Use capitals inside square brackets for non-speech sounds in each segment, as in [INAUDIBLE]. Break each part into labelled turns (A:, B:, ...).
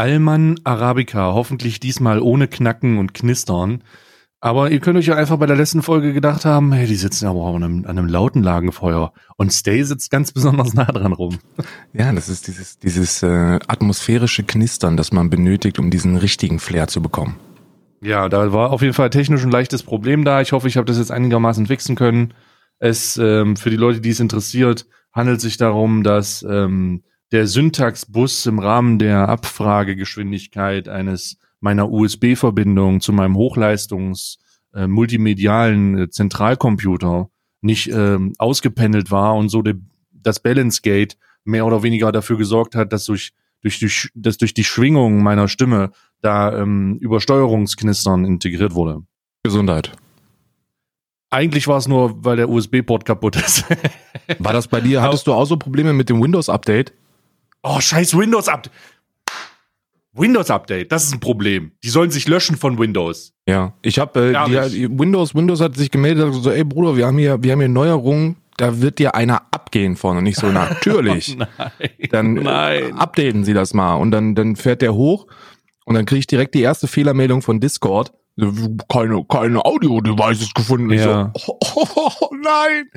A: Alman Arabica, hoffentlich diesmal ohne Knacken und Knistern. Aber ihr könnt euch ja einfach bei der letzten Folge gedacht haben, hey, die sitzen aber an einem, an einem lauten Lagenfeuer. Und Stay sitzt ganz besonders nah dran rum.
B: Ja, das ist dieses, dieses äh, atmosphärische Knistern, das man benötigt, um diesen richtigen Flair zu bekommen.
A: Ja, da war auf jeden Fall technisch ein leichtes Problem da. Ich hoffe, ich habe das jetzt einigermaßen fixen können. Es ähm, für die Leute, die es interessiert, handelt sich darum, dass ähm, der Syntaxbus im Rahmen der Abfragegeschwindigkeit eines meiner USB-Verbindung zu meinem Hochleistungs äh, multimedialen äh, Zentralcomputer nicht ähm, ausgependelt war und so de, das Balance Gate mehr oder weniger dafür gesorgt hat, dass durch durch die, dass durch die Schwingung meiner Stimme da ähm, Übersteuerungsknistern integriert wurde.
B: Gesundheit.
A: Eigentlich war es nur, weil der USB-Port kaputt ist.
B: war das bei dir? Hattest du auch so Probleme mit dem Windows-Update?
A: Oh, scheiß Windows-Update. Windows-Update, das ist ein Problem. Die sollen sich löschen von Windows.
B: Ja, ich habe äh, die, Windows, Windows hat sich gemeldet und so, ey Bruder, wir haben hier, wir haben hier Neuerungen, da wird dir einer abgehen von und nicht so [LAUGHS] natürlich.
A: oh nein,
B: dann nein. updaten Sie das mal und dann dann fährt der hoch und dann kriege ich direkt die erste Fehlermeldung von Discord. Keine keine Audio-Devices gefunden.
A: Ja.
B: Ich so, [LAUGHS] oh, oh, oh, nein.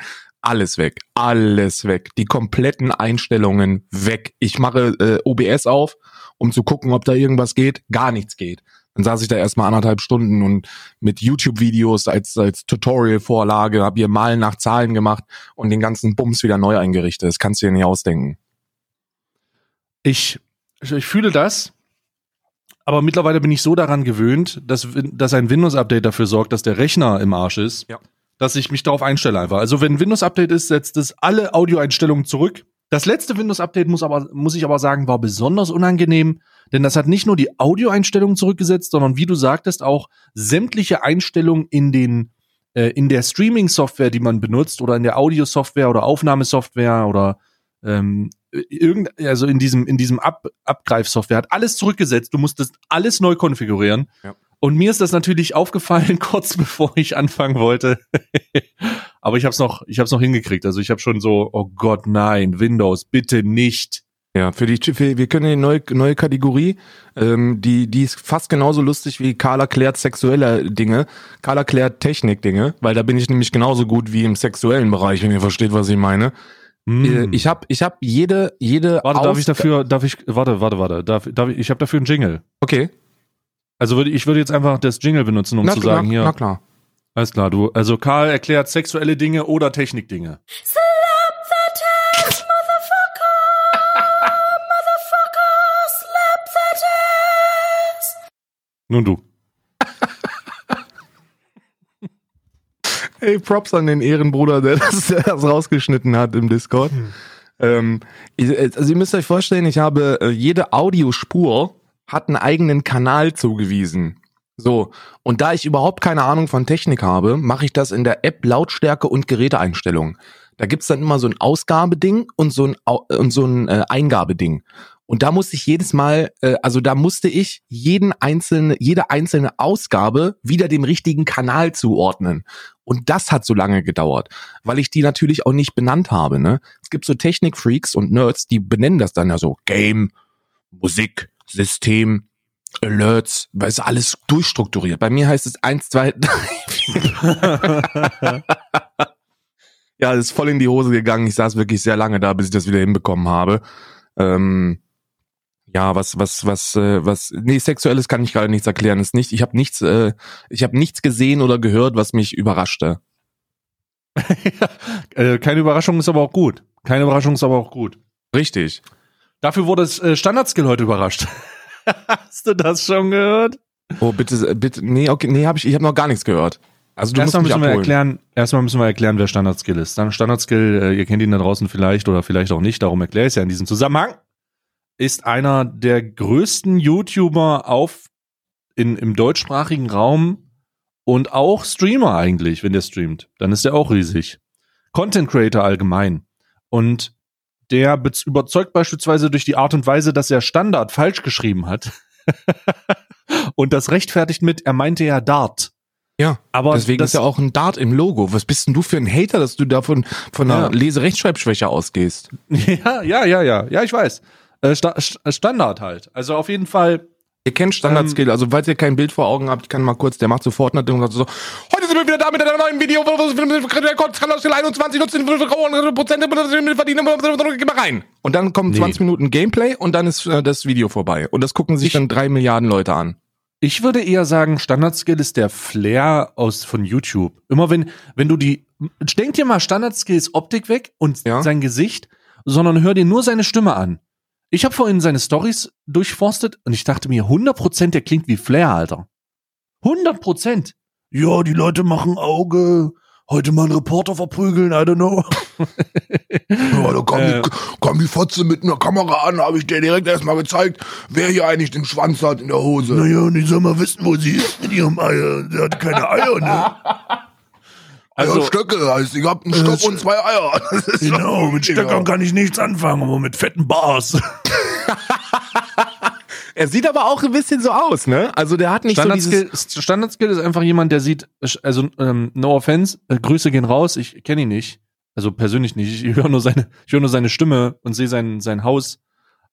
B: Alles weg, alles weg. Die kompletten Einstellungen weg. Ich mache äh, OBS auf um zu gucken, ob da irgendwas geht. Gar nichts geht. Dann saß ich da erstmal anderthalb Stunden und mit YouTube-Videos als, als Tutorial-Vorlage, habe hier Malen nach Zahlen gemacht und den ganzen Bums wieder neu eingerichtet. Das kannst du dir nicht ausdenken.
A: Ich, ich fühle das, aber mittlerweile bin ich so daran gewöhnt, dass, dass ein Windows-Update dafür sorgt, dass der Rechner im Arsch ist,
B: ja.
A: Dass ich mich darauf einstelle einfach. Also wenn ein Windows-Update ist, setzt es alle Audioeinstellungen zurück das letzte Windows-Update muss aber, muss ich aber sagen, war besonders unangenehm, denn das hat nicht nur die Audioeinstellungen zurückgesetzt, sondern wie du sagtest, auch sämtliche Einstellungen in den, äh, in der Streaming-Software, die man benutzt, oder in der Audio-Software oder Aufnahmesoftware oder ähm, irgend, also in diesem, in diesem Ab Abgreifsoftware hat alles zurückgesetzt. Du musstest alles neu konfigurieren. Ja. Und mir ist das natürlich aufgefallen, [LAUGHS] kurz bevor ich anfangen wollte. [LAUGHS] Aber ich habe es noch, ich habe es noch hingekriegt. Also ich habe schon so, oh Gott, nein, Windows, bitte nicht.
B: Ja, für die, für, wir können eine neue, neue Kategorie, ähm, die, die ist fast genauso lustig wie Karl erklärt sexuelle Dinge. Karl erklärt Technik-Dinge, weil da bin ich nämlich genauso gut wie im sexuellen Bereich, wenn ihr versteht, was ich meine. Mm. Ich habe ich hab jede, jede.
A: Warte, Aus darf ich dafür, darf ich, warte, warte, warte, darf, darf ich, ich habe dafür einen Jingle.
B: Okay.
A: Also würde ich würde jetzt einfach das Jingle benutzen, um
B: na,
A: zu sagen
B: na,
A: hier.
B: Na klar.
A: Alles klar, du. Also Karl erklärt sexuelle Dinge oder Technikdinge.
C: Slap the test, motherfucker! [LAUGHS] motherfucker, slap the test!
A: Nun du.
B: hey, Props an den Ehrenbruder, der das, der das rausgeschnitten hat im Discord. Hm. Ähm, also ihr müsst euch vorstellen, ich habe äh, jede Audiospur hat einen eigenen Kanal zugewiesen. So, und da ich überhaupt keine Ahnung von Technik habe, mache ich das in der App Lautstärke und Geräteeinstellungen. Da gibt's dann immer so ein Ausgabeding und so ein, und so ein äh, Eingabeding. Und da musste ich jedes Mal, äh, also da musste ich jeden einzelne, jede einzelne Ausgabe wieder dem richtigen Kanal zuordnen. Und das hat so lange gedauert, weil ich die natürlich auch nicht benannt habe. Ne? Es gibt so Technikfreaks und Nerds, die benennen das dann ja so Game, Musik, System, Alerts, weil es alles durchstrukturiert. Bei mir heißt es eins, zwei, drei. [LAUGHS] ja, es ist voll in die Hose gegangen. Ich saß wirklich sehr lange da, bis ich das wieder hinbekommen habe. Ähm, ja, was, was, was, äh, was, nee, sexuelles kann ich gerade nichts erklären. Ist nicht, ich habe nichts, äh, ich habe nichts gesehen oder gehört, was mich überraschte. [LAUGHS]
A: äh, keine Überraschung ist aber auch gut. Keine Überraschung ist aber auch gut.
B: Richtig.
A: Dafür wurde das äh, Standardskill heute überrascht. [LAUGHS] Hast du das schon gehört?
B: Oh, bitte, bitte, nee, okay, nee, hab ich, ich habe noch gar nichts gehört.
A: Also du erstmal musst müssen wir erklären, erstmal müssen wir erklären, wer Standardskill ist. Dann Standardskill, äh, ihr kennt ihn da draußen vielleicht oder vielleicht auch nicht, darum erkläre ich es ja in diesem Zusammenhang. Ist einer der größten YouTuber auf in, im deutschsprachigen Raum und auch Streamer eigentlich, wenn der streamt. Dann ist er auch riesig. Content Creator allgemein. Und der überzeugt beispielsweise durch die Art und Weise, dass er Standard falsch geschrieben hat. [LAUGHS] und das rechtfertigt mit, er meinte ja Dart.
B: Ja, aber deswegen das, ist ja auch ein Dart im Logo. Was bist denn du für ein Hater, dass du davon von einer ja. Leserechtschreibschwäche ausgehst? [LAUGHS]
A: Ja, ja, ja, ja, ja, ich weiß. Äh, Sta St- Standard halt. Also auf jeden Fall.
B: Ihr kennt Standard-Skill, also falls ihr kein Bild vor Augen habt, ich kann mal kurz, der macht sofort eine Ding und sagt so, heute sind wir wieder da mit einer neuen Video, Standard-Skill 21, nutzen Prozent, verdienen, geh mal rein. Und dann kommen
A: Nee.
B: 20 Minuten Gameplay und dann ist äh, das Video vorbei. Und das gucken sich
A: Ich-
B: dann drei Milliarden Leute an.
A: Ich würde eher sagen, Standard-Skill ist der Flair aus von YouTube. Immer wenn, wenn du die, denk dir mal Standard-Skills Optik weg und
B: Ja.
A: sein Gesicht, sondern hör dir nur seine Stimme an. Ich habe vorhin seine Stories durchforstet und ich dachte mir, 100% der klingt wie Flair, Alter. 100%. Ja, die Leute machen Auge. Heute mal einen Reporter verprügeln, I don't know. [LAUGHS]
D: Ja, da kam,
A: Äh.
D: die, kam die Fotze mit einer Kamera an, habe ich dir direkt erstmal gezeigt, wer hier eigentlich den Schwanz hat in der Hose.
E: Naja, und ich soll mal wissen, wo sie ist mit ihrem Eier. Sie hat keine Eier, ne? [LAUGHS]
A: Also,
D: ja, Stöcke heißt, ich hab einen Stock
E: Äh,
D: und zwei Eier. [LAUGHS]
E: Genau, mit. Stöckern kann ich nichts anfangen, aber mit fetten Bars. [LAUGHS]
B: Er sieht aber auch ein bisschen so aus, ne? Also der hat nicht so
A: Standard-Skill
B: dieses...
A: Standard-Skill ist einfach jemand, der sieht, also ähm, no offense, äh, Grüße gehen raus, ich kenne ihn nicht. Also persönlich nicht. Ich höre nur seine, ich höre nur seine Stimme und sehe sein, sein Haus.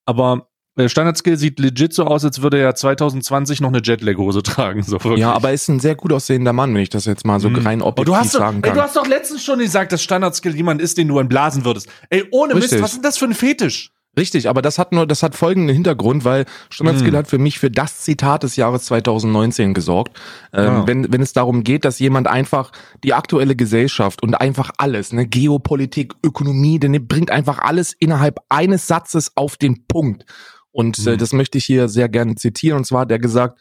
A: Aber Standard-Skill sieht legit so aus, als würde er 2020 noch eine Jetlag-Hose [LAUGHS] tragen. So wirklich.
B: Ja, aber er ist ein sehr gut aussehender Mann, wenn ich das jetzt mal so
A: Mhm.
B: rein
A: Aber
B: objektiv
A: du hast, doch,
B: sagen
A: ey,
B: kann.
A: du hast doch letztens schon gesagt, dass Standard-Skill jemand ist, den du entblasen würdest. Ey, ohne Mist,
B: Richtig.
A: was ist denn das für ein Fetisch?
B: Richtig, aber das hat nur, das hat folgenden Hintergrund, weil Standard-Skill
A: Hm.
B: hat für mich für das Zitat des Jahres 2019 gesorgt. Ähm,
A: Ah.
B: wenn, wenn es darum geht, dass jemand einfach die aktuelle Gesellschaft und einfach alles, ne, Geopolitik, Ökonomie, denn er bringt einfach alles innerhalb eines Satzes auf den Punkt. Und äh,
A: Hm.
B: das möchte ich hier sehr gerne zitieren. Und zwar hat er gesagt,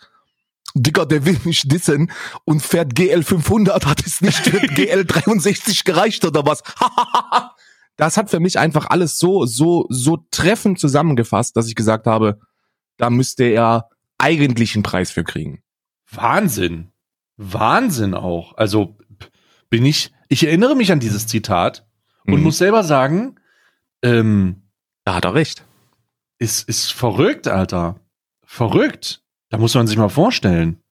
B: Digga, der will mich dissen und fährt GL 500, hat es nicht für [LAUGHS] GL 63 gereicht oder was? [LAUGHS] das hat für mich einfach alles so, so, so treffend zusammengefasst, dass ich gesagt habe, da müsste er eigentlich einen Preis für kriegen.
A: Wahnsinn. Wahnsinn auch. Also bin ich, ich erinnere mich an dieses Zitat und
B: Mhm.
A: muss selber sagen, ähm,
B: Da hat er recht.
A: Ist, ist verrückt, Alter. Verrückt. Da muss man sich mal vorstellen.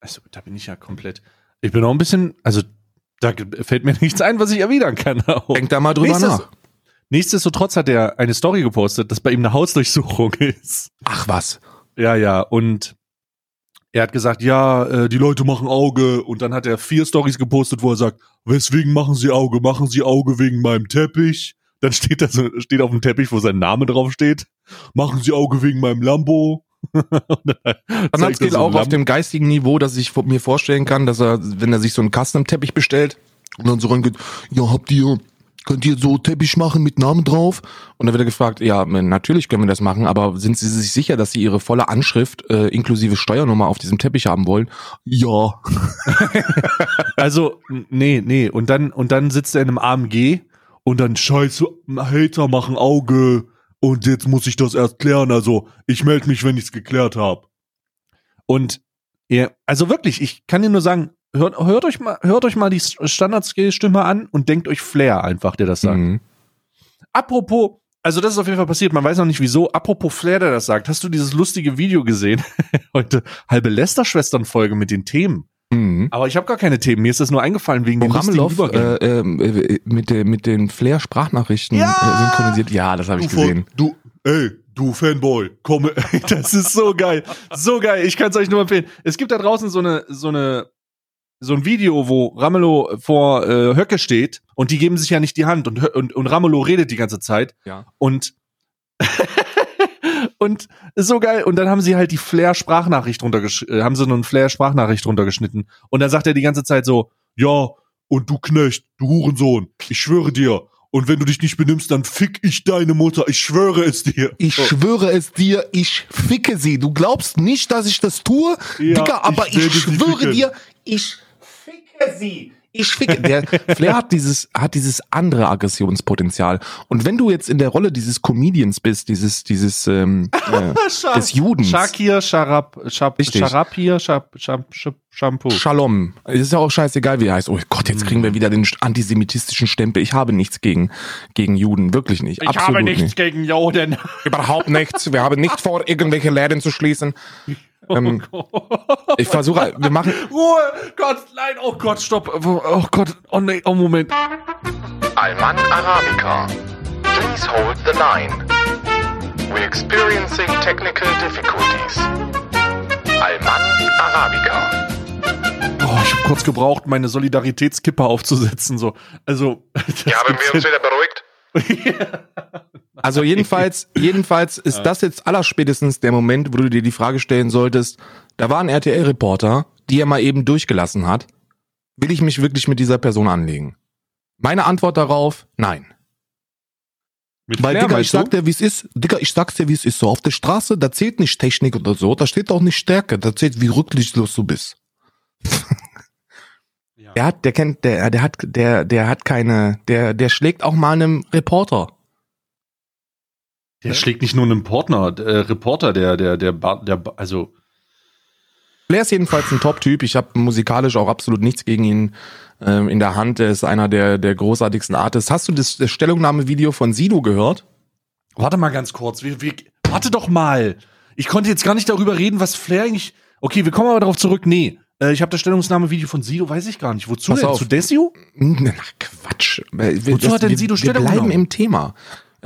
A: Also, da bin ich ja komplett. Ich bin auch ein bisschen, also, da fällt mir [LAUGHS] nichts ein, was ich erwidern kann. Auch. [LAUGHS]
B: Denk da mal drüber
A: Nächstes-
B: nach.
A: Nichtsdestotrotz hat er eine Story gepostet, dass bei ihm eine Hausdurchsuchung [LAUGHS] ist.
B: Ach was.
A: Ja, ja, und er hat gesagt, ja, äh, die Leute machen Auge und dann hat er vier Stories gepostet, wo er sagt, weswegen machen sie Auge? Machen sie Auge wegen meinem Teppich? Dann steht da so, steht auf dem Teppich, wo sein Name drauf steht. Machen sie Auge wegen meinem Lambo? [LAUGHS] Dann
B: hat
A: so ein
B: auch auf dem geistigen Niveau, dass ich mir vorstellen kann, dass er, wenn er sich so einen Custom-Teppich bestellt,
D: Und dann so reingeht, ja, habt ihr, könnt ihr so Teppich machen mit Namen drauf?
B: und dann wird er gefragt, ja, natürlich können wir das machen, aber sind Sie sich sicher, dass Sie Ihre volle Anschrift äh, inklusive Steuernummer auf diesem Teppich haben wollen?
D: Ja. [LAUGHS]
A: Also, nee, nee. Und dann, und dann sitzt er in einem AMG und dann scheiße, Hater machen Auge und jetzt muss ich das erst klären. Also, ich melde mich, wenn ich's geklärt habe. Und er, also wirklich, ich kann dir nur sagen, hört, hört euch mal, hört euch mal die Standard-Skill-Stimme an und denkt euch Flair einfach, der das sagt.
B: Mhm.
A: Apropos, also das ist auf jeden Fall passiert, man weiß noch nicht wieso. Apropos Flair, der das sagt, hast du dieses lustige Video gesehen? [LAUGHS] Heute halbe Lester-Schwestern-Folge mit den Themen.
B: Mhm.
A: Aber ich habe gar keine Themen. Mir ist das nur eingefallen wegen lustigen
B: Ramelow äh, äh, mit, der, mit den Flair-Sprachnachrichten
A: Ja!
B: äh, synchronisiert. Ja, das habe ich gesehen.
E: du, ey, du Fanboy, komm, [LAUGHS] ey,
A: Das ist so geil. So geil. Ich kann es euch nur empfehlen. Es gibt da draußen so eine, so eine, so ein Video, wo Ramelow vor äh, Höcke steht und die geben sich ja nicht die Hand und, und, und Ramelow redet die ganze Zeit
B: Ja.
A: und [LAUGHS] und ist so geil und dann haben sie halt die Flair Sprachnachricht runtergesch äh, haben sie nur eine Flair Sprachnachricht runtergeschnitten und dann sagt er die ganze Zeit so
E: ja, und du Knecht, du Hurensohn, ich schwöre dir, und wenn du dich nicht benimmst, dann fick ich deine Mutter, ich schwöre es dir.
D: Ich schwöre es dir, ich ficke sie. Du glaubst nicht, dass ich das tue?
E: Ja,
D: Digga, aber
E: ich
D: ich, schwöre dir, ich ficke sie.
B: Ich ficke. Der Flair hat dieses, hat dieses andere Aggressionspotenzial. Und wenn du jetzt in der Rolle dieses Comedians bist, dieses, dieses, ähm, äh, [LAUGHS] des Judens.
A: Shakir Sharab Shab. Sharapir Shab, Shab, Shab, Shampoo.
B: Shalom. Es ist ja auch scheißegal, wie er heißt. Oh Gott, jetzt kriegen wir wieder den antisemitistischen Stempel. Ich habe nichts gegen, gegen Juden. Wirklich nicht.
A: Ich
B: Absolut
A: habe nichts
B: nicht.
A: gegen Juden.
B: Überhaupt nichts. Wir haben nicht [LAUGHS] vor, irgendwelche Läden zu schließen. Ähm, ich versuche, wir machen,
A: Ruhe! Gott, nein, oh Gott, stopp. Oh Gott, oh nee, oh Moment.
F: Alman Arabica. Please hold the line. We're experiencing technical difficulties. Alman Arabica.
A: Oh, ich habe kurz gebraucht, meine Solidaritätskipper aufzusetzen. So, also. [LAUGHS]
F: Ja, haben wir uns wieder beruhigt? [LAUGHS] [LAUGHS]
B: Also [LAUGHS] jedenfalls, jedenfalls ist das jetzt allerspätestens der Moment, wo du dir die Frage stellen solltest, da war ein RTL-Reporter, die er mal eben durchgelassen hat. Will ich mich wirklich mit dieser Person anlegen? Meine Antwort darauf, nein.
A: Mit
B: Weil,
A: Flair,
B: Digga, ich sag dir, wie es ist. Digga, ich sag's dir, wie es ist. So, auf der Straße, da zählt nicht Technik oder so, da steht auch nicht Stärke, da zählt, wie rücklichtlos du bist.
A: Ja.
B: Der hat, der kennt, der, der hat, der, der hat keine, der, der schlägt auch mal einem Reporter.
A: Der schlägt nicht nur einen Partner, äh, Reporter, der, der, der, der, also.
B: Flair ist jedenfalls ein Top-Typ. Ich habe musikalisch auch absolut nichts gegen ihn ähm, in der Hand. Er ist einer der, der großartigsten Artists. Hast du das, das Stellungnahme-Video von Sido gehört?
A: Warte mal ganz kurz. Wir, wir, warte doch mal. Ich konnte jetzt gar nicht darüber reden, was Flair eigentlich. Okay, wir kommen aber darauf zurück. Nee. Äh, ich habe das Stellungnahme-Video von Sido, weiß ich gar nicht. Wozu
B: Pass
A: denn?
B: auf.
A: Zu Desio?
B: Ach, Quatsch. Wir-
A: Wozu hat denn
B: wir,
A: Sido
B: Wir
A: Stellung
B: bleiben
A: genommen?
B: im Thema.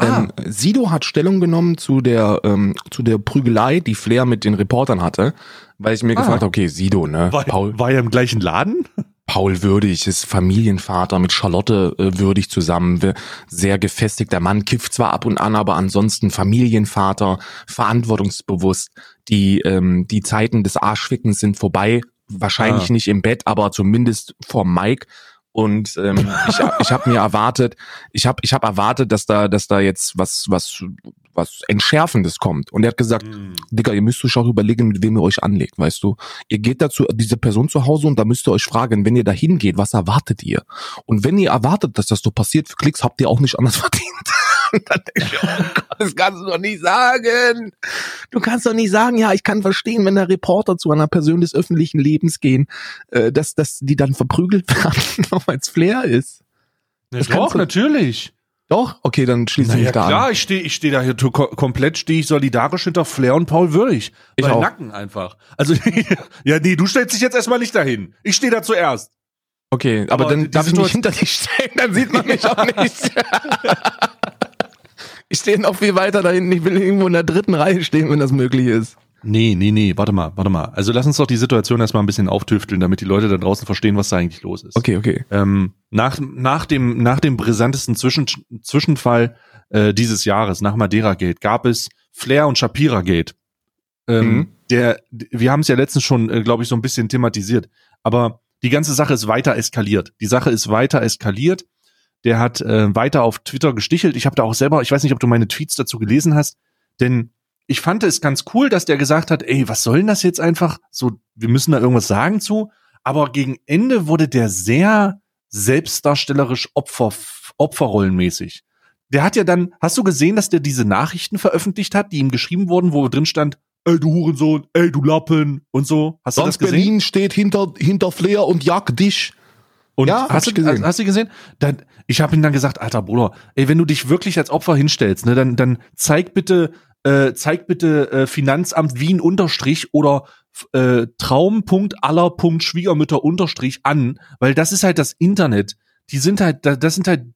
B: Ähm, Sido hat Stellung genommen zu der, ähm, zu der Prügelei, die Flair mit den Reportern hatte, weil ich mir
A: Ah.
B: gefragt habe, okay, Sido, ne?
A: War,
B: Paul,
A: war er im gleichen Laden?
B: Paul Würdig ist Familienvater mit Charlotte äh, Würdig zusammen, sehr gefestigter Mann, kifft zwar ab und an, aber ansonsten Familienvater, verantwortungsbewusst. Die ähm, die Zeiten des Arschfickens sind vorbei, wahrscheinlich
A: Ah.
B: nicht im Bett, aber zumindest vorm Mike. Und ähm, ich, ich habe mir erwartet, ich habe ich hab erwartet, dass da dass da jetzt was was was entschärfendes kommt. Und er hat gesagt, Digga, ihr müsst euch auch überlegen, mit wem ihr euch anlegt, weißt du? Ihr geht dazu, diese Person zu Hause und da müsst ihr euch fragen, wenn ihr da hingeht, was erwartet ihr? Und wenn ihr erwartet, dass das so passiert für Klicks, habt ihr auch nicht anders [LAUGHS] verdient. Und dann denke ich, oh Gott, das kannst du doch nicht sagen. Du kannst doch nicht sagen, ja, ich kann verstehen, wenn der Reporter zu einer Person des öffentlichen Lebens gehen, äh, dass, dass die dann verprügelt [LAUGHS] werden, auch weil es Flair ist.
A: Ja,
B: Das
A: doch,
B: du-
A: natürlich.
B: Doch? Okay, dann schließe ich
A: Naja,
B: mich da
A: klar,
B: an.
A: ich stehe ich steh da hier komplett, stehe ich solidarisch hinter Flair und Paul Würdig.
B: Ich
A: Bei
B: auch.
A: Nacken einfach. Also, [LAUGHS] ja, nee, du stellst dich jetzt erstmal nicht dahin. Ich stehe da zuerst.
B: Okay, aber,
A: Aber
B: dann darf ich mich hinter dich stellen, dann sieht man mich auch nicht. [LAUGHS] ich stehe noch viel weiter da hinten. Ich will irgendwo in der dritten Reihe stehen, wenn das möglich ist.
A: Nee, nee, nee, warte mal, warte mal. Also lass uns doch die Situation erstmal ein bisschen auftüfteln, damit die Leute da draußen verstehen, was da eigentlich los ist.
B: Okay, okay.
A: Ähm, nach, nach, dem, nach dem brisantesten Zwischen, Zwischenfall äh, dieses Jahres, nach Madeira Gate, gab es Flair und Shapira Gate. Ähm,
B: Mhm.
A: der, wir haben es ja letztens schon, äh, glaube ich, so ein bisschen thematisiert. Aber die ganze Sache ist weiter eskaliert. Die Sache ist weiter eskaliert. Der hat äh, weiter auf Twitter gestichelt. Ich habe da auch selber, ich weiß nicht, ob du meine Tweets dazu gelesen hast, denn ich fand es ganz cool, dass der gesagt hat, ey, was soll denn das jetzt einfach? So, wir müssen da irgendwas sagen zu. Aber gegen Ende wurde der sehr selbstdarstellerisch Opfer, Opferrollenmäßig. Der hat ja dann, hast du gesehen, dass der diese Nachrichten veröffentlicht hat, die ihm geschrieben wurden, wo drin stand, ey du Hurensohn, ey du Lappen und so. Hast du
B: Sonst
A: das gesehen?
B: Berlin steht hinter, hinter Flair und jagt dich.
A: Und
B: Ja,
A: hast, du,
B: gesehen.
A: hast du gesehen? Dann, ich habe ihm dann gesagt, alter Bruder, ey, wenn du dich wirklich als Opfer hinstellst, ne, dann, dann zeig bitte, äh, zeig bitte äh, Finanzamt Wien Unterstrich oder äh, Traum.aller.schwiegermütter Unterstrich an, weil das ist halt das Internet. Die sind halt, da- das sind halt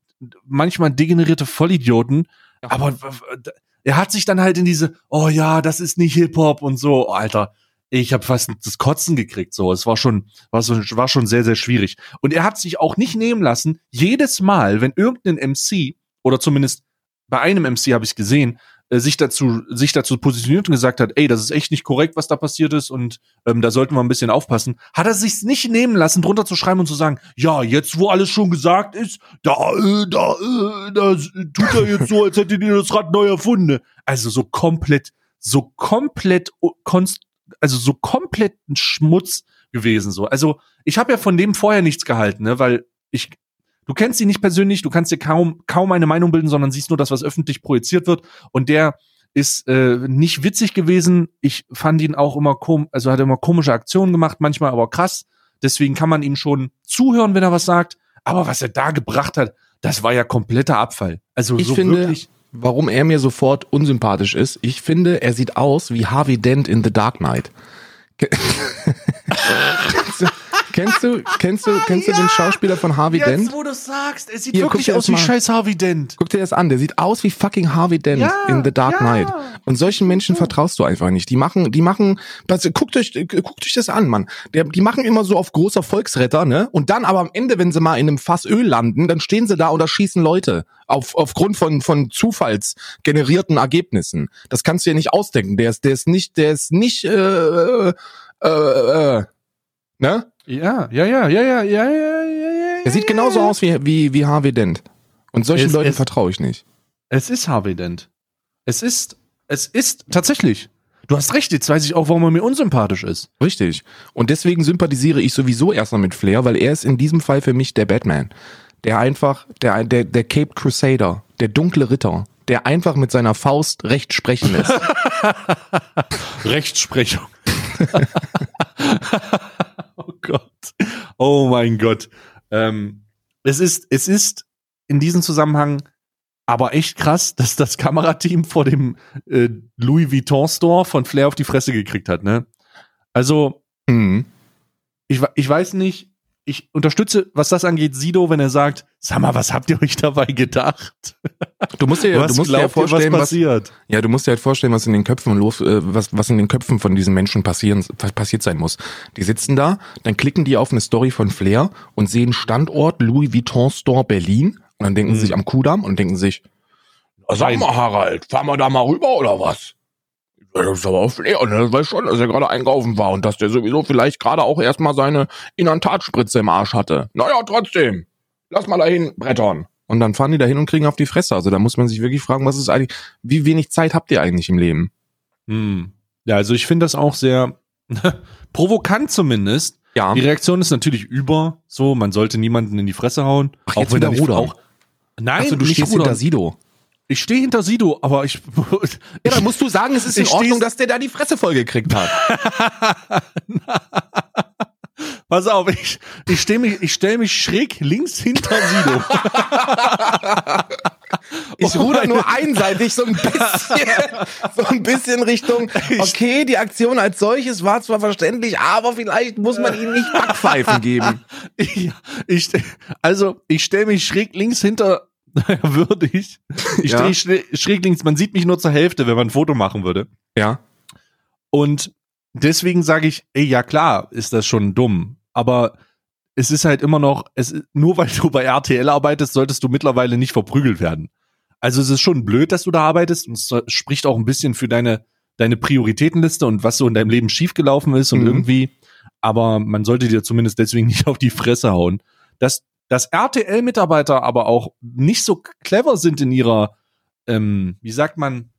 A: manchmal degenerierte Vollidioten, aber w- w- er hat sich dann halt in diese, oh ja, das ist nicht Hip-Hop und so, Alter. Ich habe fast das Kotzen gekriegt, so. Es war schon, war, so, war schon sehr, sehr schwierig. Und er hat sich auch nicht nehmen lassen, jedes Mal, wenn irgendein MC, oder zumindest bei einem MC habe ich gesehen, äh, sich dazu, sich dazu positioniert und gesagt hat, ey, das ist echt nicht korrekt, was da passiert ist und ähm, da sollten wir ein bisschen aufpassen, hat er sich's nicht nehmen lassen, drunter zu schreiben und zu sagen, ja, jetzt wo alles schon gesagt ist, da, äh, da, äh, da tut er jetzt so, als hättet ihr das Rad neu erfunden. Also so komplett, so komplett konst also so kompletten Schmutz gewesen so. Also ich habe ja von dem vorher nichts gehalten, ne, weil ich du kennst ihn nicht persönlich, du kannst dir kaum kaum eine Meinung bilden, sondern siehst nur das, was öffentlich projiziert wird und der ist äh, nicht witzig gewesen. Ich fand ihn auch immer kom also hat immer komische Aktionen gemacht, manchmal aber krass. Deswegen kann man ihm schon zuhören, wenn er was sagt. Aber was er da gebracht hat, das war ja kompletter Abfall. Also
B: Ich
A: so
B: finde,
A: wirklich.
B: Warum er mir sofort unsympathisch ist, ich finde, er sieht aus wie Harvey Dent in The Dark Knight. Ke- [LAUGHS] kennst, du, Kennst du, kennst du, du den Schauspieler von Harvey Dent?
A: Jetzt, wo du sagst, er sieht
B: Hier,
A: wirklich aus wie scheiß Harvey Dent.
B: Guck dir das an, der sieht aus wie fucking Harvey Dent
A: Ja,
B: in The Dark
A: ja.
B: Knight. Und solchen Menschen vertraust du einfach nicht. Die machen, die machen, das, guckt euch, guckt euch das an, Mann. Der, die machen immer so auf großer Volksretter, ne? Und dann aber am Ende, wenn sie mal in einem Fass Öl landen, dann stehen sie da und erschießen Leute auf, aufgrund von, von zufallsgenerierten Ergebnissen. Das kannst du dir nicht ausdenken. Der ist, der ist nicht, der ist nicht, äh, äh, äh, ne?
A: Ja, ja, ja, ja, ja, ja, ja, ja. ja.
B: Er sieht genauso aus wie, wie, wie Harvey Dent. Und solchen
A: es,
B: Leuten
A: es,
B: vertraue ich nicht.
A: Es ist Harvey Dent. Es ist, es ist tatsächlich. Du hast recht, jetzt weiß ich auch, warum er mir unsympathisch ist.
B: Richtig. Und deswegen sympathisiere ich sowieso erstmal mit Flair, weil er ist in diesem Fall für mich der Batman. Der einfach, der, der, der Cape Crusader, der dunkle Ritter, der einfach mit seiner Faust recht sprechen lässt. [LAUGHS]
A: Rechtsprechung. [LAUGHS] oh Gott. Oh mein Gott. Ähm, es ist, es ist in diesem Zusammenhang aber echt krass, dass das Kamerateam vor dem äh, Louis Vuitton Store von Flair auf die Fresse gekriegt hat, ne? Also,
B: mhm.
A: ich, ich weiß nicht, ich unterstütze, was das angeht, Sido, wenn er sagt, sag mal, was habt ihr euch dabei gedacht?
B: Du musst dir,
A: was
B: du musst dir ja
A: was
B: vorstellen, was,
A: passiert?
B: ja, du musst dir halt vorstellen, was in den Köpfen los, äh, was, was in den Köpfen von diesen Menschen passieren, was passiert sein muss. Die sitzen da, dann klicken die auf eine Story von Flair und sehen Standort Louis Vuitton Store Berlin und dann denken sie sich am Kudamm und denken sich,
D: Sag mal, Harald, fahren wir da mal rüber oder was?
B: Ja, Das ist aber auch Flair, und er weiß schon, dass er gerade einkaufen war und dass der sowieso vielleicht gerade auch erstmal seine Inantatspritze im Arsch hatte.
D: Naja, trotzdem. Lass mal dahin brettern.
B: Und dann fahren die da hin und kriegen auf die Fresse. Also da muss man sich wirklich fragen, was ist eigentlich, wie wenig Zeit habt ihr eigentlich im Leben?
A: Hm. Ja, also ich finde das auch sehr [LAUGHS] provokant zumindest.
B: Ja.
A: Die Reaktion ist natürlich über, so, man sollte niemanden in die Fresse hauen.
B: Ach,
A: auch wenn er nicht
B: rudern.
A: auch. Nein,
B: Achso, du
A: nicht
B: stehst
A: rudern.
B: hinter Sido.
A: Ich stehe hinter Sido, aber ich.
B: Ja, dann musst du sagen, es ist in Ordnung, dass der da die Fresse voll gekriegt hat. [LAUGHS]
A: Pass auf, ich, ich stehe mich, ich stell mich schräg links hinter Sido. [LAUGHS]
B: Ich
A: Oh
B: ruder nur einseitig so ein bisschen, [LAUGHS] so ein bisschen Richtung, okay, die Aktion als solches war zwar verständlich, aber vielleicht muss man ihnen nicht Backpfeifen geben.
A: ich, ich, also, ich stelle mich schräg links hinter. Naja, [LAUGHS] würde ich. Ich
B: Ja.
A: stehe schräg, links. Man sieht mich nur zur Hälfte, wenn man ein Foto machen würde.
B: Ja.
A: Und deswegen sage ich, ey, ja klar, ist das schon dumm. Aber es ist halt immer noch, es, nur weil du bei RTL arbeitest, solltest du mittlerweile nicht verprügelt werden. Also es ist schon blöd, dass du da arbeitest und es spricht auch ein bisschen für deine, deine Prioritätenliste und was so in deinem Leben schiefgelaufen ist und
B: Mhm.
A: irgendwie, aber man sollte dir zumindest deswegen nicht auf die Fresse hauen. Dass, dass RTL-Mitarbeiter aber auch nicht so clever sind in ihrer, ähm, wie sagt man,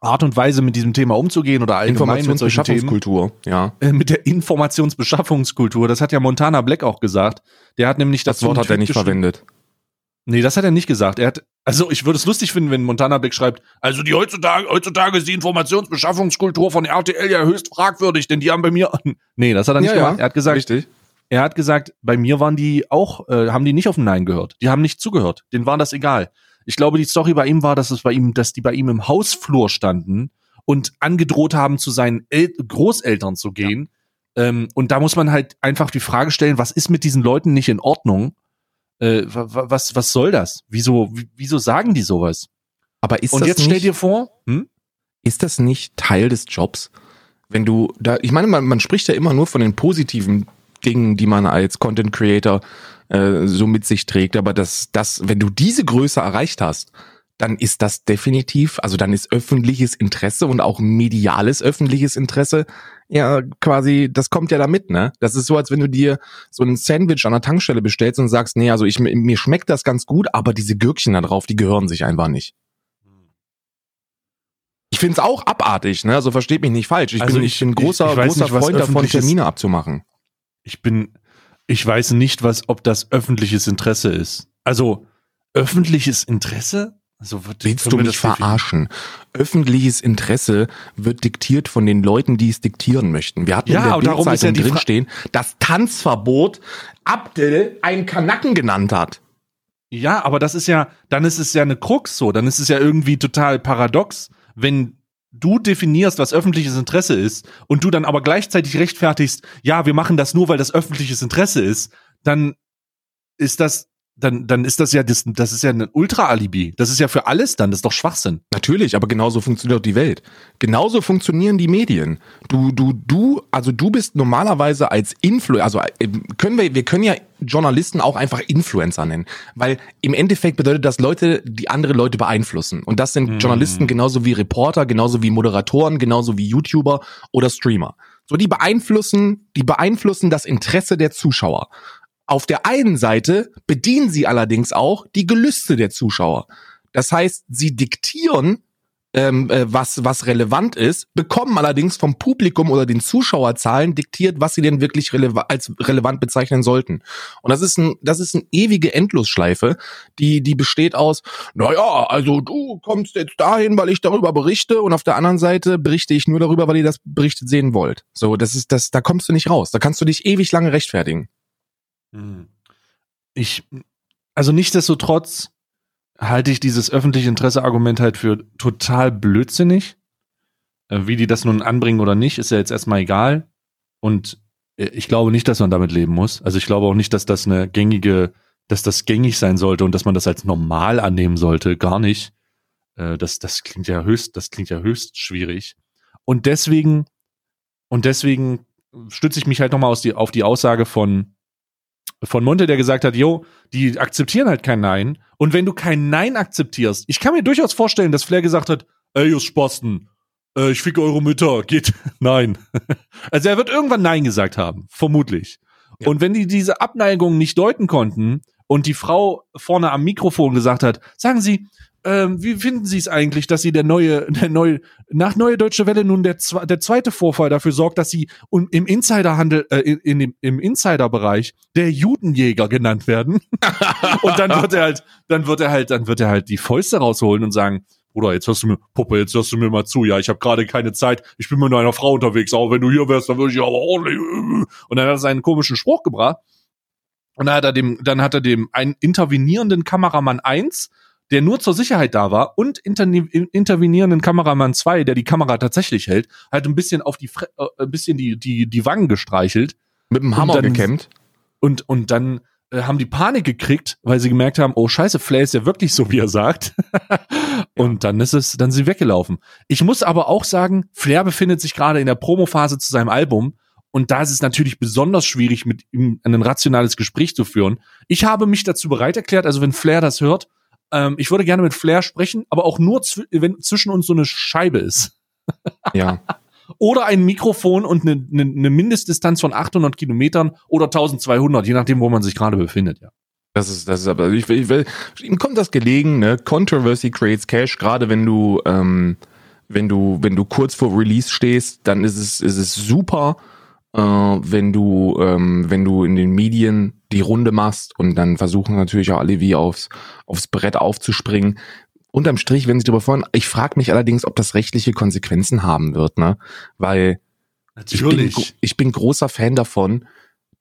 A: Art und Weise mit diesem Thema umzugehen oder allgemein mit solchen Themen
B: Informationsbeschaffungskultur, ja.
A: äh, mit der Informationsbeschaffungskultur. Das hat ja Montana Black auch gesagt. Der hat nämlich
B: Das Wort hat er nicht verwendet.
A: Nee, das hat er nicht gesagt. Er hat, also ich würde es lustig finden, wenn Montana Black schreibt, also die heutzutage, heutzutage ist die Informationsbeschaffungskultur von RTL ja höchst fragwürdig, denn die haben bei mir, [LAUGHS] nee, das hat er nicht
B: Ja, ja.
A: gemacht. Er hat gesagt,
B: Richtig.
A: Er hat gesagt, bei mir waren die auch, äh, haben die nicht auf den Nein gehört. Die haben nicht zugehört. Denen war das egal. Ich glaube, die Story bei ihm war, dass es bei ihm, dass die bei ihm im Hausflur standen und angedroht haben, zu seinen El Großeltern zu gehen. Ähm, und da muss man halt einfach die Frage stellen, was ist mit diesen Leuten nicht in Ordnung? Äh, wa- wa- was, was soll das? Wieso, wie- wieso sagen die sowas?
B: Aber ist
A: und
B: das
A: jetzt
B: nicht,
A: stell dir vor, hm?
B: ist das nicht Teil des Jobs? Wenn du da, ich meine, man, man spricht ja immer nur von den positiven Dingen, die man als Content Creator äh, so mit sich trägt, aber das, das, wenn du diese Größe erreicht hast, dann ist das definitiv, also dann ist öffentliches Interesse und auch mediales öffentliches Interesse ja quasi, das kommt ja da mit, ne? Das ist so, als wenn du dir so ein Sandwich an der Tankstelle bestellst und sagst, nee, also ich, mir schmeckt das ganz gut, aber diese Gürkchen da drauf, die gehören sich einfach nicht. Ich find's auch abartig, ne? Also versteht mich nicht falsch. Ich
A: Also
B: bin,
A: ich-
B: ich bin großer,
A: ich
B: großer
A: nicht,
B: Freund davon, Termine abzumachen.
A: Ich bin, ich weiß nicht, was, ob das öffentliches Interesse ist. Also, öffentliches Interesse? Also, wird,
B: Willst du mich verarschen? Öffentliches Interesse wird diktiert von den Leuten, die es diktieren möchten. Wir hatten
A: Ja,
B: in der
A: und darum ist ja
B: Bildzeitung
A: Fra-
B: drinstehen, dass Tanzverbot Abdel einen Kanacken genannt hat.
A: Ja, aber das ist ja, dann ist es ja eine Krux so, dann ist es ja irgendwie total paradox, wenn du definierst, was öffentliches Interesse ist und du dann aber gleichzeitig rechtfertigst, ja, wir machen das nur, weil das öffentliches Interesse ist, dann ist das dann, dann ist das ja, das, das ist ja ein Ultra-Alibi. Das ist ja für alles dann, das ist doch Schwachsinn.
B: Natürlich, aber genauso funktioniert auch die Welt. Genauso funktionieren die Medien. Du, du, du, also du bist normalerweise als Influencer, also äh, können wir, wir können ja Journalisten auch einfach Influencer nennen, weil im Endeffekt bedeutet das Leute, die andere Leute beeinflussen. Und das sind Journalisten genauso wie Reporter, genauso wie Moderatoren, genauso wie YouTuber oder Streamer. So, die beeinflussen, die beeinflussen das Interesse der Zuschauer. Auf der einen Seite bedienen sie allerdings auch die Gelüste der Zuschauer. Das heißt, sie diktieren, ähm, äh, was, was relevant ist, bekommen allerdings vom Publikum oder den Zuschauerzahlen diktiert, was sie denn wirklich releva als relevant bezeichnen sollten. Und das ist ein, das ist eine ewige Endlosschleife, die, die besteht aus, naja, also du kommst jetzt dahin, weil ich darüber berichte und auf der anderen Seite berichte ich nur darüber, weil ihr das berichtet sehen wollt. So, das ist, das, da kommst du nicht raus. Da kannst du dich ewig lange rechtfertigen.
A: Ich, also nichtsdestotrotz halte ich dieses öffentliche Interesse-Argument halt für total blödsinnig. Äh, Wie die das nun anbringen oder nicht, ist ja jetzt erstmal egal. Und äh, ich glaube nicht, dass man damit leben muss. Also ich glaube auch nicht, dass das eine gängige, dass das gängig sein sollte und dass man das als normal annehmen sollte. Gar nicht. Äh, Das, das klingt ja höchst, das klingt ja höchst schwierig. Und deswegen, und deswegen stütze ich mich halt nochmal die, auf die Aussage von, von Monte, der gesagt hat, jo, die akzeptieren halt kein Nein. Und wenn du kein Nein akzeptierst, ich kann mir durchaus vorstellen, dass Flair gesagt hat, ey, ihr Spasten, äh, ich ficke eure Mütter, geht, [LAUGHS] nein. [LAUGHS] also er wird irgendwann Nein gesagt haben, vermutlich. Und wenn die diese Abneigung nicht deuten konnten und die Frau vorne am Mikrofon gesagt hat, sagen Sie, ähm, wie finden Sie es eigentlich, dass Sie der neue, [LAUGHS] der neue, nach Neue Deutsche Welle nun der, der zweite Vorfall dafür sorgt, dass Sie im Insiderhandel, äh, in, in im Insiderbereich der Judenjäger genannt werden? [LAUGHS] und dann wird er halt, dann wird er halt, dann wird er halt die Fäuste rausholen und sagen, Bruder, jetzt hörst du mir, Puppe, jetzt hörst du mir mal zu, ja, ich habe gerade keine Zeit, ich bin mit einer Frau unterwegs, auch wenn du hier wärst, dann würde ich aber ordentlich. Und dann hat er seinen komischen Spruch gebracht. Und dann hat er dem, dann hat er dem einen intervenierenden Kameramann eins, der nur zur Sicherheit da war, und interni- intervenierenden Kameramann zwei, der die Kamera tatsächlich hält, halt ein bisschen auf die, Fre äh, ein bisschen die, die, die Wangen gestreichelt.
B: Mit dem
A: Und
B: Hammer
A: dann-
B: gekämmt.
A: Und, und dann äh, haben die Panik gekriegt, weil sie gemerkt haben, oh scheiße, Flair ist ja wirklich so, wie er sagt. [LAUGHS] und dann ist es, dann sind sie weggelaufen. Ich muss aber auch sagen, Flair befindet sich gerade in der Promophase zu seinem Album. Und da ist es natürlich besonders schwierig, mit ihm ein rationales Gespräch zu führen. Ich habe mich dazu bereit erklärt, also wenn Flair das hört, ähm, ich würde gerne mit Flair sprechen, aber auch nur, zw wenn zwischen uns so eine Scheibe ist.
B: Ja. [LAUGHS]
A: Oder ein Mikrofon und eine, eine, eine Mindestdistanz von 800 Kilometern oder 1200, je nachdem, wo man sich gerade befindet, ja.
B: Das ist, das ist aber, ich will, ich will, ihm kommt das gelegen, ne? Controversy creates cash, gerade wenn du, ähm, wenn du, wenn du kurz vor Release stehst, dann ist es, ist es super, äh, wenn du, ähm, wenn du in den Medien die Runde machst und dann versuchen natürlich auch alle wie aufs, aufs Brett aufzuspringen. Unterm Strich, wenn sie darüber freuen, ich frage mich allerdings, ob das rechtliche Konsequenzen haben wird, ne? Weil ich bin, ich bin großer Fan davon,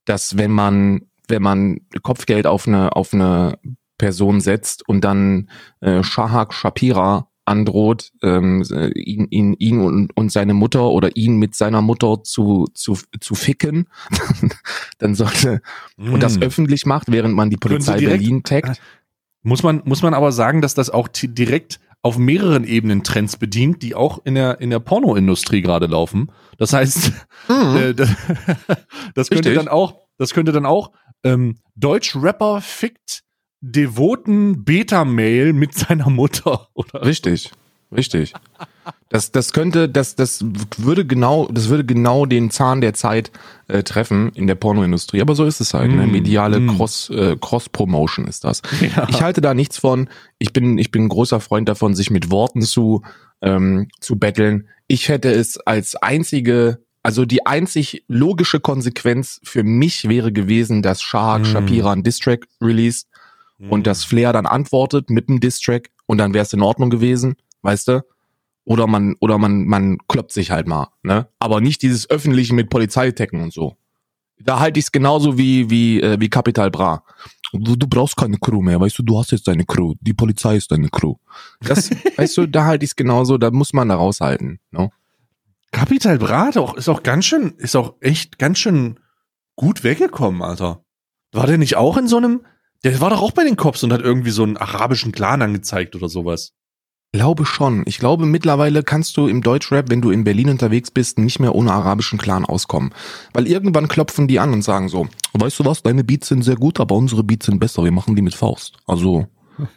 B: dass wenn man, wenn man Kopfgeld auf eine, auf eine Person setzt und dann äh, Shahak Shapira androht, ähm, äh, ihn, ihn, ihn und, und seine Mutter oder ihn mit seiner Mutter zu, zu, zu ficken, [LAUGHS] dann sollte, und das
A: Mm.
B: öffentlich macht, während man die Polizei
A: direkt-
B: Berlin taggt.
A: Muss man, muss man aber sagen, dass das auch direkt auf mehreren Ebenen Trends bedient, die auch in der, in der Pornoindustrie gerade laufen. Das heißt, äh, das, [LAUGHS] das könnte
B: Richtig.
A: dann auch, das könnte dann auch, ähm, Deutsch-Rapper fickt devoten Beta-Mail mit seiner Mutter, [LAUGHS] oder?
B: Richtig, richtig. Das, das könnte, das, das würde genau, das würde genau den Zahn der Zeit äh, treffen in der Pornoindustrie. Aber so ist es halt. Ne?
A: Mm,
B: Mediale
A: mm.
B: Cross, äh, Cross-Promotion ist das.
A: Ja.
B: Ich halte da nichts von. Ich bin, ich bin ein großer Freund davon, sich mit Worten zu, ähm, zu betteln. Ich hätte es als einzige, also die einzig logische Konsequenz für mich wäre gewesen, dass Shahak
A: Mm.
B: Shapira einen Distrack released und dass Flair dann antwortet mit einem Distrack und dann wäre es in Ordnung gewesen, weißt du? Oder man, oder man, man kloppt sich halt mal, ne? Aber nicht dieses öffentliche mit Polizeitecken und so. Da halte ich es genauso wie, wie, äh, wie Capital Bra. du, du brauchst keine Crew mehr, weißt du, du hast jetzt deine Crew, die Polizei ist deine Crew. Das, [LAUGHS] weißt du, da halte ich es genauso, da muss man da raushalten. No?
A: Capital Bra auch, ist auch ganz schön, ist auch echt ganz schön gut weggekommen, Alter. War der nicht auch in so einem, der war doch auch bei den Cops und hat irgendwie so einen arabischen Clan angezeigt oder sowas.
B: Glaube schon. Ich glaube, mittlerweile kannst du im Deutschrap, wenn du in Berlin unterwegs bist, nicht mehr ohne arabischen Clan auskommen. Weil irgendwann klopfen die an und sagen so, weißt du was, deine Beats sind sehr gut, aber unsere Beats sind besser, wir machen die mit Faust. Also,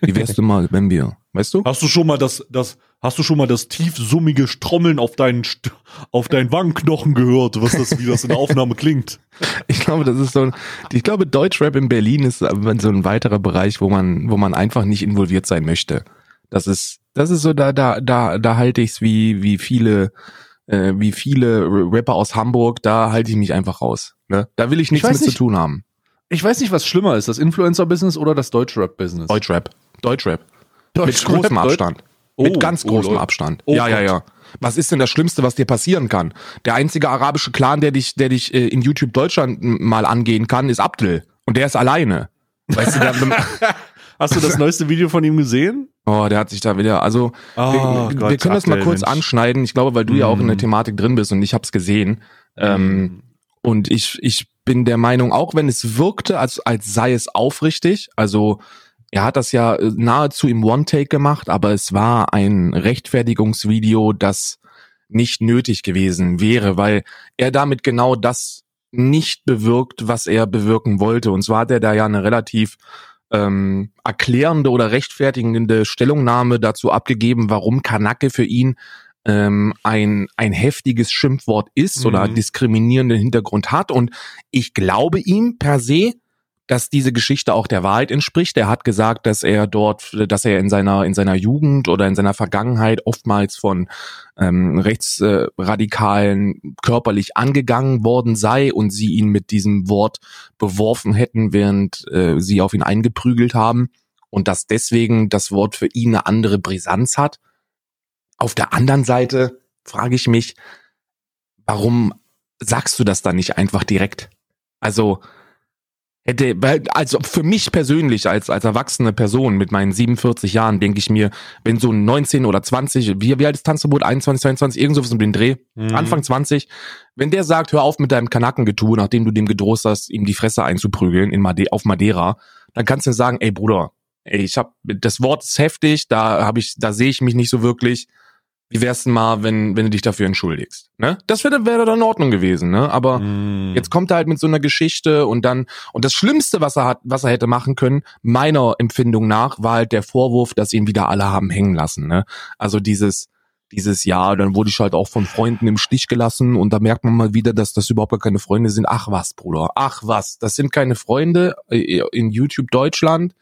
B: wie [LAUGHS] wär's denn mal, wenn wir, weißt du?
E: Hast du schon mal das, das, hast du schon mal das tiefsummige Strommeln auf deinen, St- auf deinen Wangenknochen gehört, was das, wie das in der Aufnahme klingt? [LAUGHS]
B: Ich glaube, das ist so ein, ich glaube, Deutschrap in Berlin ist so ein weiterer Bereich, wo man, wo man einfach nicht involviert sein möchte. Das ist, das ist so, da, da, da, da halte ich's wie, wie viele, äh, wie viele Rapper aus Hamburg, da halte ich mich einfach raus. Ne? Da will ich nichts
A: weiß
B: mit zu
A: nicht.
B: tun haben.
A: Ich weiß nicht, was schlimmer ist, das Influencer-Business oder das Deutschrap-Business.
B: Deutschrap. Deutschrap. Mit
A: Deutschrap,
B: großem
A: Deut-
B: Abstand.
A: Oh,
B: Mit ganz
A: oh,
B: großem
A: Leute.
B: Abstand.
A: Oh
B: ja, ja, ja. Was ist denn das Schlimmste, was dir passieren kann? Der einzige arabische Clan, der dich, der dich äh, in YouTube Deutschland mal angehen kann, ist Abdel. Und der ist alleine. Weißt du, der, [LAUGHS]
A: Hast du das neueste Video von ihm gesehen?
B: oh, der hat sich da wieder, also
A: Oh
B: wir, wir
A: Gott,
B: können das mal kurz
A: Mensch.
B: anschneiden. Ich glaube, weil du ja auch in der
A: Mm.
B: Thematik drin bist und ich hab's gesehen. Ähm, und ich, ich bin der Meinung, auch wenn es wirkte, als, als sei es aufrichtig, also er hat das ja äh, nahezu im One-Take gemacht, aber es war ein Rechtfertigungsvideo, das nicht nötig gewesen wäre, weil er damit genau das nicht bewirkt, was er bewirken wollte. Und zwar hat er da ja eine relativ ähm, erklärende oder rechtfertigende Stellungnahme dazu abgegeben, warum Kanacke für ihn ähm, ein, ein heftiges Schimpfwort ist oder
A: Mhm.
B: diskriminierenden Hintergrund hat. Und ich glaube ihm per se, dass diese Geschichte auch der Wahrheit entspricht. Er hat gesagt, dass er dort, dass er in seiner in seiner Jugend oder in seiner Vergangenheit oftmals von ähm, Rechtsradikalen körperlich angegangen worden sei und sie ihn mit diesem Wort beworfen hätten, während äh, sie auf ihn eingeprügelt haben und dass deswegen das Wort für ihn eine andere Brisanz hat. Auf der anderen Seite frage ich mich, warum sagst du das dann nicht einfach direkt? Also hätte, weil- also für mich persönlich als, als erwachsene Person mit meinen 47 Jahren denke ich mir, wenn so ein 19 oder 20, wie, wie alt ist Tanzverbot? 21, 22, irgend sowas um den Dreh,
A: Mhm.
B: Anfang 20, wenn der sagt, hör auf mit deinem Kanackengetue, nachdem du dem gedroht hast, ihm die Fresse einzuprügeln in Made auf Madeira, dann kannst du sagen, ey Bruder, ey, ich hab, das Wort ist heftig, da habe ich, da sehe ich mich nicht so wirklich. Wie wär's denn mal, wenn, wenn du dich dafür entschuldigst? Ne? Das wäre wäre dann in Ordnung gewesen, ne? Aber
A: Mhm.
B: Jetzt kommt er halt mit so einer Geschichte und dann, und das Schlimmste, was er hat, was er hätte machen können, meiner Empfindung nach, war halt der Vorwurf, dass ihn wieder alle haben hängen lassen, ne? Also dieses, dieses Jahr, dann wurde ich halt auch von Freunden im Stich gelassen und da merkt man mal wieder, dass das überhaupt gar keine Freunde sind. Ach was, Bruder, ach was, das sind keine Freunde äh, in YouTube Deutschland.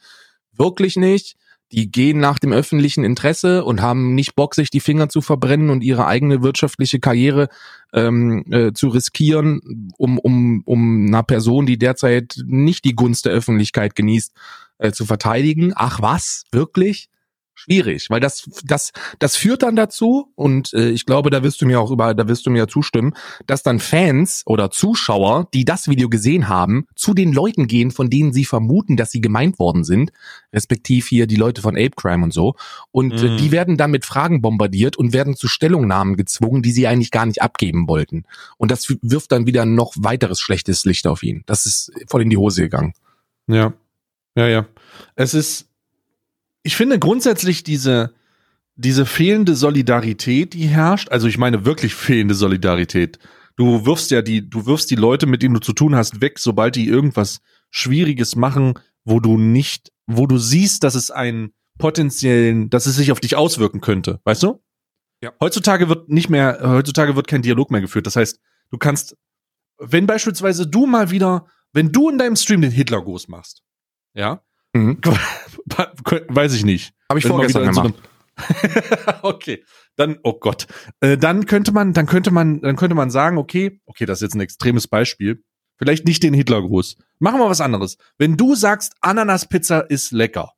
B: Wirklich nicht. Die gehen nach dem öffentlichen Interesse und haben nicht Bock, sich die Finger zu verbrennen und ihre eigene wirtschaftliche Karriere ähm, äh, zu riskieren, um, um, um einer Person, die derzeit nicht die Gunst der Öffentlichkeit genießt, äh, zu verteidigen. Ach was, wirklich? Schwierig, weil das, das, das führt dann dazu, und äh, ich glaube, da wirst du mir auch über, da wirst du mir ja zustimmen, dass dann Fans oder Zuschauer, die das Video gesehen haben, zu den Leuten gehen, von denen sie vermuten, dass sie gemeint worden sind, respektiv hier die Leute von Ape Crime und so, und äh,
A: Mhm.
B: die werden dann mit Fragen bombardiert und werden zu Stellungnahmen gezwungen, die sie eigentlich gar nicht abgeben wollten. Und das wirft dann wieder noch weiteres schlechtes Licht auf ihn. Das ist voll in die Hose gegangen.
A: Ja. Ja, ja. Es ist, ich finde grundsätzlich diese, diese fehlende Solidarität, die herrscht, also ich meine wirklich fehlende Solidarität. Du wirfst ja die, du wirfst die Leute, mit denen du zu tun hast, weg, sobald die irgendwas Schwieriges machen, wo du nicht, wo du siehst, dass es einen potenziellen, dass es sich auf dich auswirken könnte, weißt du?
B: Ja.
A: Heutzutage wird nicht mehr, heutzutage wird kein Dialog mehr geführt. Das heißt, du kannst, wenn beispielsweise du mal wieder, wenn du in deinem Stream den Hitlergruß machst, ja,
B: Mhm. [LAUGHS]
A: weiß ich nicht.
B: Habe ich vorgestern
A: so
B: gemacht.
A: einem- [LAUGHS] okay, dann, oh Gott, äh, dann könnte man, dann könnte man, dann könnte man sagen, okay, okay, das ist jetzt ein extremes Beispiel. Vielleicht nicht den Hitlergruß. Machen wir was anderes. Wenn du sagst, Ananaspizza ist lecker,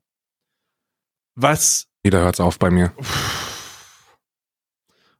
A: was
B: Jeder hört's auf bei mir.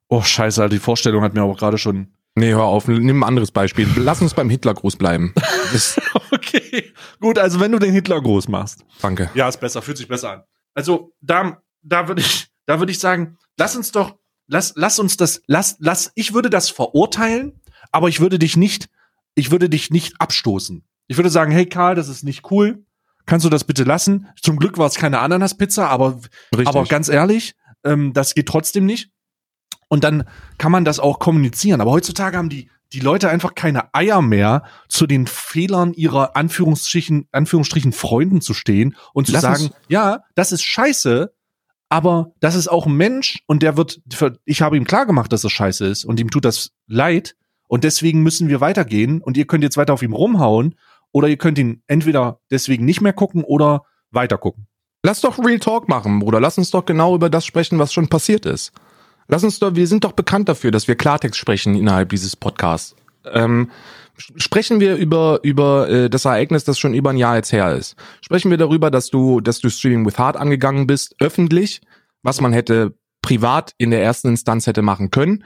A: Oh, scheiße, Alter, die Vorstellung hat mir aber gerade schon.
B: Nee, hör auf, nimm ein anderes Beispiel. Lass uns beim Hitlergruß bleiben. [LAUGHS] Das,
A: Okay, gut, also wenn du den Hitler groß machst.
B: danke.
A: Ja, ist besser, fühlt sich besser an. Also da, da würde ich, da würde ich sagen, lass uns doch, lass, lass uns das, lass, lass, ich würde das verurteilen, aber ich würde dich nicht, ich würde dich nicht abstoßen. Ich würde sagen, hey Karl, das ist nicht cool. Kannst du das bitte lassen? Zum Glück war es keine Ananaspizza, aber,
B: Richtig.
A: aber ganz ehrlich, ähm, das geht trotzdem nicht. Und dann kann man das auch kommunizieren. Aber heutzutage haben die, die Leute einfach keine Eier mehr, zu den Fehlern ihrer Anführungsstrichen, Anführungsstrichen Freunden zu stehen und zu
B: Lass
A: sagen, ja, das ist scheiße, aber das ist auch ein Mensch und der wird, ich habe ihm klar gemacht, dass das scheiße ist und ihm tut das leid und deswegen müssen wir weitergehen und ihr könnt jetzt weiter auf ihm rumhauen oder ihr könnt ihn entweder deswegen nicht mehr gucken oder weiter gucken.
B: Lass doch Real Talk machen, Bruder. Lass uns doch genau über das sprechen, was schon passiert ist. Lass uns doch, wir sind doch bekannt dafür, dass wir Klartext sprechen innerhalb dieses Podcasts. Ähm, sprechen wir über über äh, das Ereignis, das schon über ein Jahr jetzt her ist. Sprechen wir darüber, dass du dass du Streaming with Heart angegangen bist, öffentlich, was man hätte privat in der ersten Instanz hätte machen können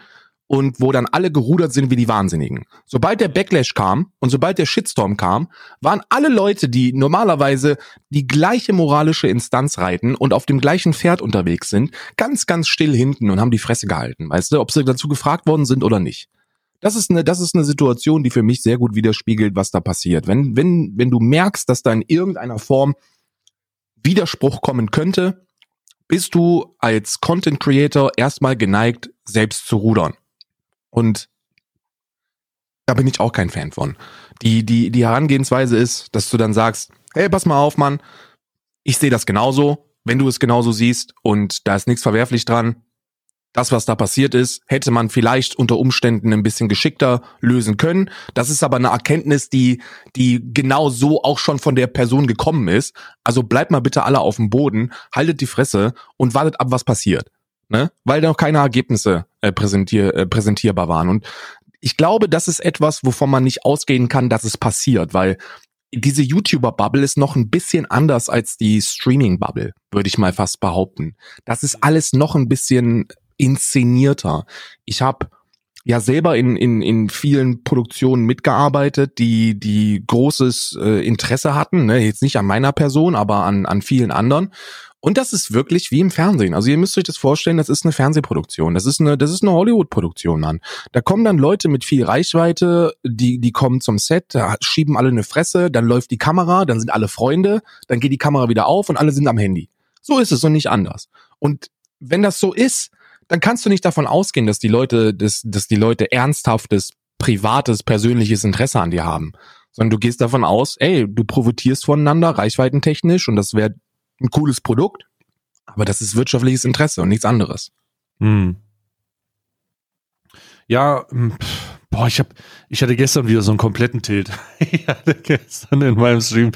B: und wo dann alle gerudert sind wie die Wahnsinnigen. Sobald der Backlash kam und sobald der Shitstorm kam, waren alle Leute, die normalerweise die gleiche moralische Instanz reiten und auf dem gleichen Pferd unterwegs sind, ganz, ganz still hinten und haben die Fresse gehalten, weißt du, ob sie dazu gefragt worden sind oder nicht. Das ist eine, das ist eine Situation, die für mich sehr gut widerspiegelt, was da passiert. Wenn, wenn, wenn du merkst, dass da in irgendeiner Form Widerspruch kommen könnte, bist du als Content Creator erstmal geneigt, selbst zu rudern. Und da bin ich auch kein Fan von. Die, die, die Herangehensweise ist, dass du dann sagst, hey, pass mal auf, Mann, ich sehe das genauso, wenn du es genauso siehst und da ist nichts verwerflich dran. Das, was da passiert ist, hätte man vielleicht unter Umständen ein bisschen geschickter lösen können. Das ist aber eine Erkenntnis, die, die genau so auch schon von der Person gekommen ist. Also bleibt mal bitte alle auf dem Boden, haltet die Fresse und wartet ab, was passiert. Ne? Weil da noch keine Ergebnisse äh, präsentier, äh, präsentierbar waren. Und ich glaube, das ist etwas, wovon man nicht ausgehen kann, dass es passiert, weil diese YouTuber-Bubble ist noch ein bisschen anders als die Streaming-Bubble, würde ich mal fast behaupten. Das ist alles noch ein bisschen inszenierter. Ich habe ja selber in, in, in vielen Produktionen mitgearbeitet, die, die großes äh, Interesse hatten, ne? jetzt nicht an meiner Person, aber an, an vielen anderen. Und das ist wirklich wie im Fernsehen. Also ihr müsst euch das vorstellen, das ist eine Fernsehproduktion. Das ist eine, das ist eine Hollywood-Produktion, Mann. Da kommen dann Leute mit viel Reichweite, die, die kommen zum Set, da schieben alle eine Fresse, dann läuft die Kamera, dann sind alle Freunde, dann geht die Kamera wieder auf und alle sind am Handy. So ist es und nicht anders. Und wenn das so ist, dann kannst du nicht davon ausgehen, dass die Leute, dass, dass die Leute ernsthaftes, privates, persönliches Interesse an dir haben. Sondern du gehst davon aus, ey, du profitierst voneinander, reichweitentechnisch, und das wäre ein cooles Produkt, aber das ist wirtschaftliches Interesse und nichts anderes.
A: Hm. Ja, hm, pff, boah, ich hab, ich hatte gestern wieder so einen kompletten Tilt. [LAUGHS] ich hatte gestern in meinem Stream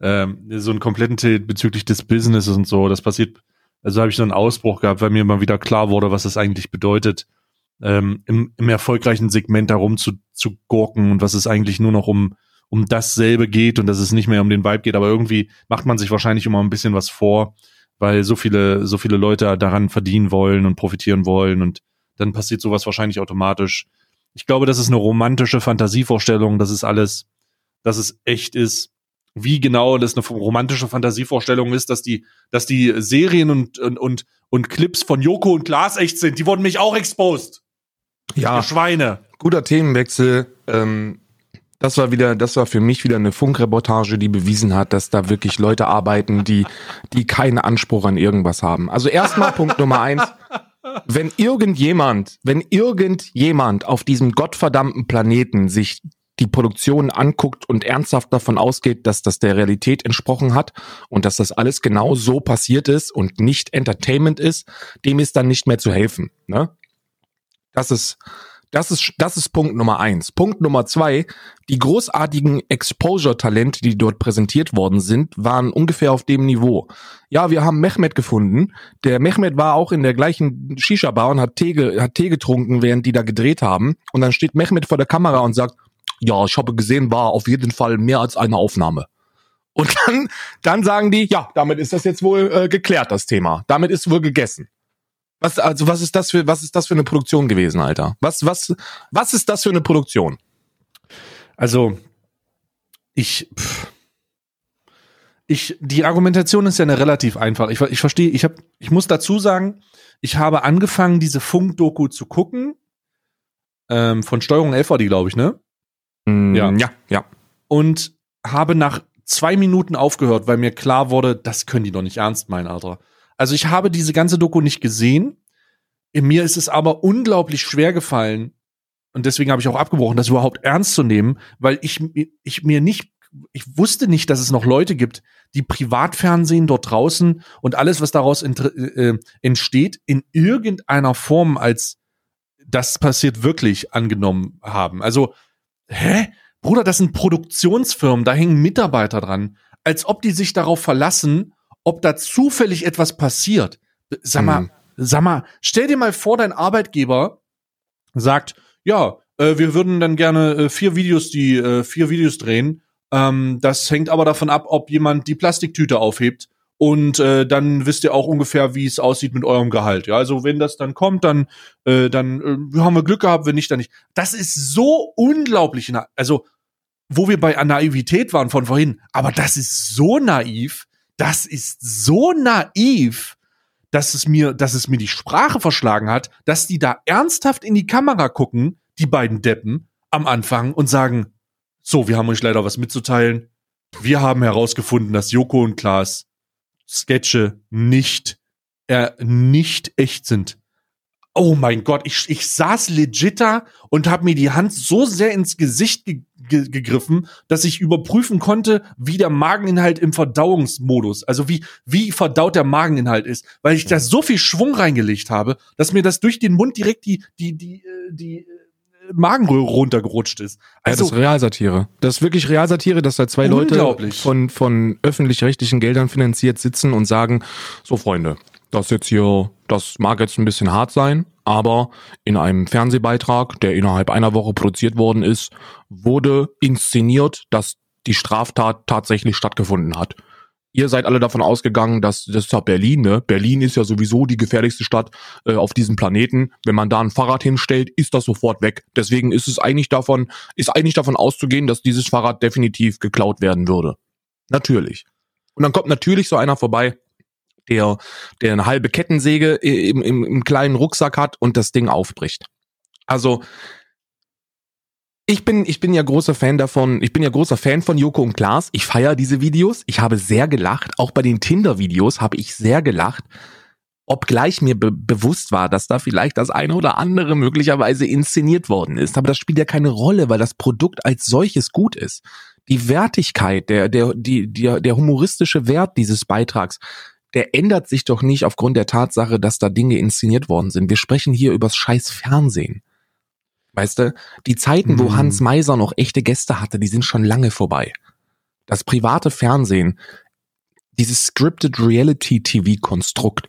A: ähm, so einen kompletten Tilt bezüglich des Businesses und so. Das passiert, also habe ich so einen Ausbruch gehabt, weil mir mal wieder klar wurde, was das eigentlich bedeutet, ähm, im, im erfolgreichen Segment darum zu, zu gurken und was es eigentlich nur noch um, um dasselbe geht und dass es nicht mehr um den Vibe geht. Aber irgendwie macht man sich wahrscheinlich immer ein bisschen was vor, weil so viele, so viele Leute daran verdienen wollen und profitieren wollen und dann passiert sowas wahrscheinlich automatisch. Ich glaube, das ist eine romantische Fantasievorstellung, dass es alles, dass es echt ist. Wie genau das eine romantische Fantasievorstellung ist, dass die, dass die Serien und, und, und, und Clips von Joko und Klaas echt sind, die wurden mich auch exposed.
B: Ja,
A: Schweine.
B: guter Themenwechsel. Ähm, das war wieder, das war für mich wieder eine Funkreportage, die bewiesen hat, dass da wirklich Leute arbeiten, die, die keinen Anspruch an irgendwas haben. Also erstmal Punkt Nummer eins. Wenn irgendjemand, wenn irgendjemand auf diesem gottverdammten Planeten sich die Produktion anguckt und ernsthaft davon ausgeht, dass das der Realität entsprochen hat und dass das alles genau so passiert ist und nicht Entertainment ist, dem ist dann nicht mehr zu helfen. Ne? Das ist, das ist, das ist Punkt Nummer eins. Punkt Nummer zwei, die großartigen Exposure-Talente, die dort präsentiert worden sind, waren ungefähr auf dem Niveau. Ja, wir haben Mehmet gefunden. Der Mehmet war auch in der gleichen Shisha-Bar und hat Tee, hat Tee getrunken, während die da gedreht haben. Und dann steht Mehmet vor der Kamera und sagt, ja, ich habe gesehen, war auf jeden Fall mehr als eine Aufnahme. Und dann, dann sagen die, ja, damit ist das jetzt wohl äh, geklärt, das Thema. Damit ist wohl gegessen. Was, also was ist das für, was ist das für eine Produktion gewesen, Alter? Was, was, was ist das für eine Produktion?
A: Also, ich, pff, ich, die Argumentation ist ja eine relativ einfach. Ich, ich verstehe, ich habe, ich muss dazu sagen, ich habe angefangen, diese Funk-Doku zu gucken. Ähm, von Steuerung 11 war die, glaube ich, ne?
B: Mm,
A: Ja.
B: ja, ja.
A: Und habe nach zwei Minuten aufgehört, weil mir klar wurde, das können die doch nicht ernst meinen, Alter. Also ich habe diese ganze Doku nicht gesehen. In mir ist es aber unglaublich schwer gefallen, und deswegen habe ich auch abgebrochen, das überhaupt ernst zu nehmen, weil ich, ich mir nicht, ich wusste nicht, dass es noch Leute gibt, die Privatfernsehen dort draußen und alles, was daraus inter- äh, entsteht, in irgendeiner Form als das passiert wirklich angenommen haben. Also, hä? Bruder, das sind Produktionsfirmen, da hängen Mitarbeiter dran, als ob die sich darauf verlassen, ob da zufällig etwas passiert. Sag mal,
B: Mhm.
A: sag mal, stell dir mal vor, dein Arbeitgeber sagt, ja, äh, wir würden dann gerne äh, vier Videos, die äh, vier Videos drehen. Ähm, das hängt aber davon ab, ob jemand die Plastiktüte aufhebt. Und äh, dann wisst ihr auch ungefähr, wie es aussieht mit eurem Gehalt. Ja, also wenn das dann kommt, dann äh, dann äh, haben wir Glück gehabt, wenn nicht, dann nicht. Das ist so unglaublich. Also wo wir bei Naivität waren von vorhin, aber das ist so naiv, das ist so naiv, dass es mir, dass es mir die Sprache verschlagen hat, dass die da ernsthaft in die Kamera gucken, die beiden Deppen am Anfang und sagen, so, wir haben euch leider was mitzuteilen. Wir haben herausgefunden, dass Joko und Klaas Sketche nicht, äh, nicht echt sind. Oh mein Gott, ich, ich saß legit da und habe mir die Hand so sehr ins Gesicht ge ge gegriffen, dass ich überprüfen konnte, wie der Mageninhalt im Verdauungsmodus, also wie, wie verdaut der Mageninhalt ist, weil ich da so viel Schwung reingelegt habe, dass mir das durch den Mund direkt die, die, die, äh, die äh, Magenröhre runtergerutscht ist.
B: ja,
A: Also,
B: das ist Realsatire. Das ist wirklich Realsatire, dass da zwei Leute von, von öffentlich-rechtlichen Geldern finanziert sitzen und sagen, so Freunde, das jetzt hier, das mag jetzt ein bisschen hart sein, aber in einem Fernsehbeitrag, der innerhalb einer Woche produziert worden ist, wurde inszeniert, dass die Straftat tatsächlich stattgefunden hat. Ihr seid alle davon ausgegangen, dass das ist ja Berlin, ne? Berlin ist ja sowieso die gefährlichste Stadt äh, auf diesem Planeten. Wenn man da ein Fahrrad hinstellt, ist das sofort weg. Deswegen ist es eigentlich davon, ist eigentlich davon auszugehen, dass dieses Fahrrad definitiv geklaut werden würde. Natürlich. Und dann kommt natürlich so einer vorbei, der, der eine halbe Kettensäge im, im, im kleinen Rucksack hat und das Ding aufbricht. Also, ich bin, ich bin ja großer Fan davon, ich bin ja großer Fan von Joko und Klaas. Ich feiere diese Videos. Ich habe sehr gelacht. Auch bei den Tinder-Videos habe ich sehr gelacht. Obgleich mir be bewusst war, dass da vielleicht das eine oder andere möglicherweise inszeniert worden ist. Aber das spielt ja keine Rolle, weil das Produkt als solches gut ist. Die Wertigkeit, der, der, die, der, der humoristische Wert dieses Beitrags, der ändert sich doch nicht aufgrund der Tatsache, dass da Dinge inszeniert worden sind. Wir sprechen hier übers scheiß Fernsehen. Weißt du, die Zeiten, wo
A: Mhm.
B: Hans Meiser noch echte Gäste hatte, die sind schon lange vorbei. Das private Fernsehen, dieses scripted Reality TV Konstrukt,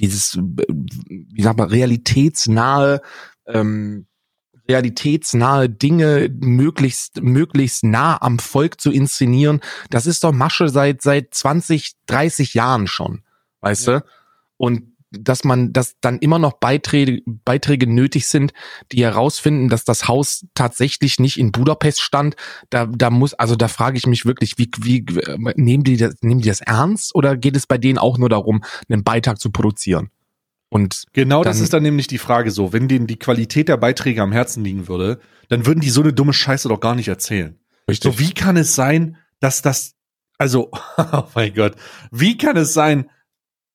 B: dieses, äh, wie sag mal, realitätsnahe, ähm, realitätsnahe Dinge möglichst, möglichst nah am Volk zu inszenieren, das ist doch Masche seit, seit 20, 30 Jahren schon. Weißt du? Und dass man, dass dann immer noch Beiträge, Beiträge nötig sind, die herausfinden, dass das Haus tatsächlich nicht in Budapest stand, da, da muss, also da frage ich mich wirklich, wie, wie, nehmen die das, nehmen die das ernst oder geht es bei denen auch nur darum, einen Beitrag zu produzieren? Und
A: Genau das ist dann nämlich die Frage so. Wenn denen die Qualität der Beiträge am Herzen liegen würde, dann würden die so eine dumme Scheiße doch gar nicht erzählen.
B: richtig,
A: So, wie kann es sein, dass das, also, [LAUGHS] oh mein Gott, wie kann es sein,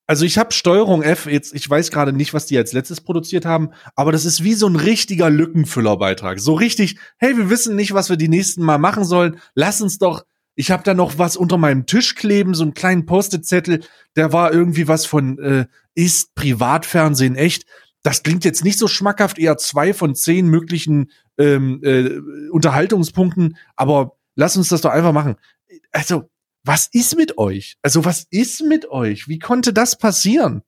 A: also ich habe Steuerung F jetzt, ich weiß gerade nicht, was die als letztes produziert haben, aber das ist wie so ein richtiger Lückenfüllerbeitrag. So richtig, hey, wir wissen nicht, was wir die nächsten Mal machen sollen. Lass uns doch, ich habe da noch was unter meinem Tisch kleben, so einen kleinen Post-it-Zettel, der war irgendwie was von, äh, ist Privatfernsehen echt? Das klingt jetzt nicht so schmackhaft, eher zwei von zehn möglichen ähm, äh, Unterhaltungspunkten, aber lass uns das doch einfach machen. Also, was ist mit euch? Also, was ist mit euch? Wie konnte das passieren?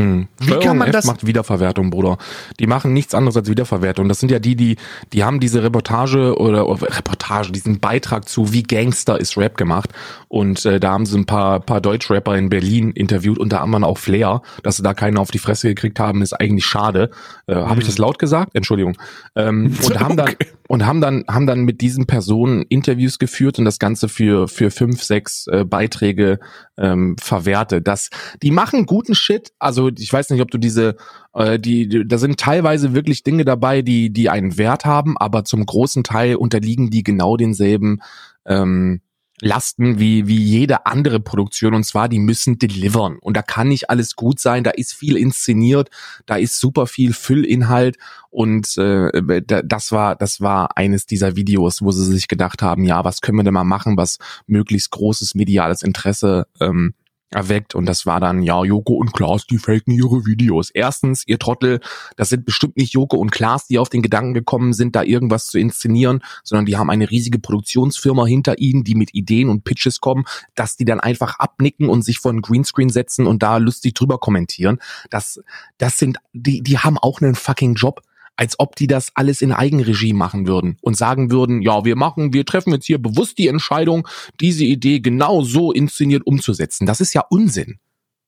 B: Hm.
A: Wie
B: Steuerung
A: kann man
B: F
A: das-
B: macht Wiederverwertung, Bruder. Die machen nichts anderes als Wiederverwertung. Das sind ja die, die, die haben diese Reportage oder, oder Reportage, diesen Beitrag zu Wie Gangster ist Rap gemacht. Und äh, da haben sie ein paar, paar Deutschrapper in Berlin interviewt, unter anderem auch Flair. Dass sie da keinen auf die Fresse gekriegt haben, ist eigentlich schade. Äh, Habe ich das laut gesagt? Entschuldigung. Ähm, [LAUGHS] und haben dann und haben dann haben dann mit diesen Personen Interviews geführt und das Ganze für für fünf sechs äh, Beiträge ähm, verwertet. Das die machen guten Shit. Also ich weiß nicht, ob du diese äh, die, die da sind teilweise wirklich Dinge dabei, die die einen Wert haben, aber zum großen Teil unterliegen die genau denselben ähm, Lasten wie, wie jede andere Produktion. Und zwar die müssen delivern. Und da kann nicht alles gut sein, da ist viel inszeniert, da ist super viel Füllinhalt. Und äh, da- das war das war eines dieser Videos, wo sie sich gedacht haben, ja, was können wir denn mal machen, was möglichst großes mediales Interesse ähm, erweckt und das war dann, ja, Joko und Klaas, die faken ihre Videos. Erstens, ihr Trottel, das sind bestimmt nicht Joko und Klaas, die auf den Gedanken gekommen sind, da irgendwas zu inszenieren, sondern die haben eine riesige Produktionsfirma hinter ihnen, die mit Ideen und Pitches kommen, dass die dann einfach abnicken und sich vor einen Greenscreen setzen und da lustig drüber kommentieren. Das, das sind, die, die haben auch einen fucking Job als ob die das alles in Eigenregie machen würden und sagen würden, ja, wir machen, wir treffen jetzt hier bewusst die Entscheidung, diese Idee genau so inszeniert umzusetzen. Das ist ja Unsinn.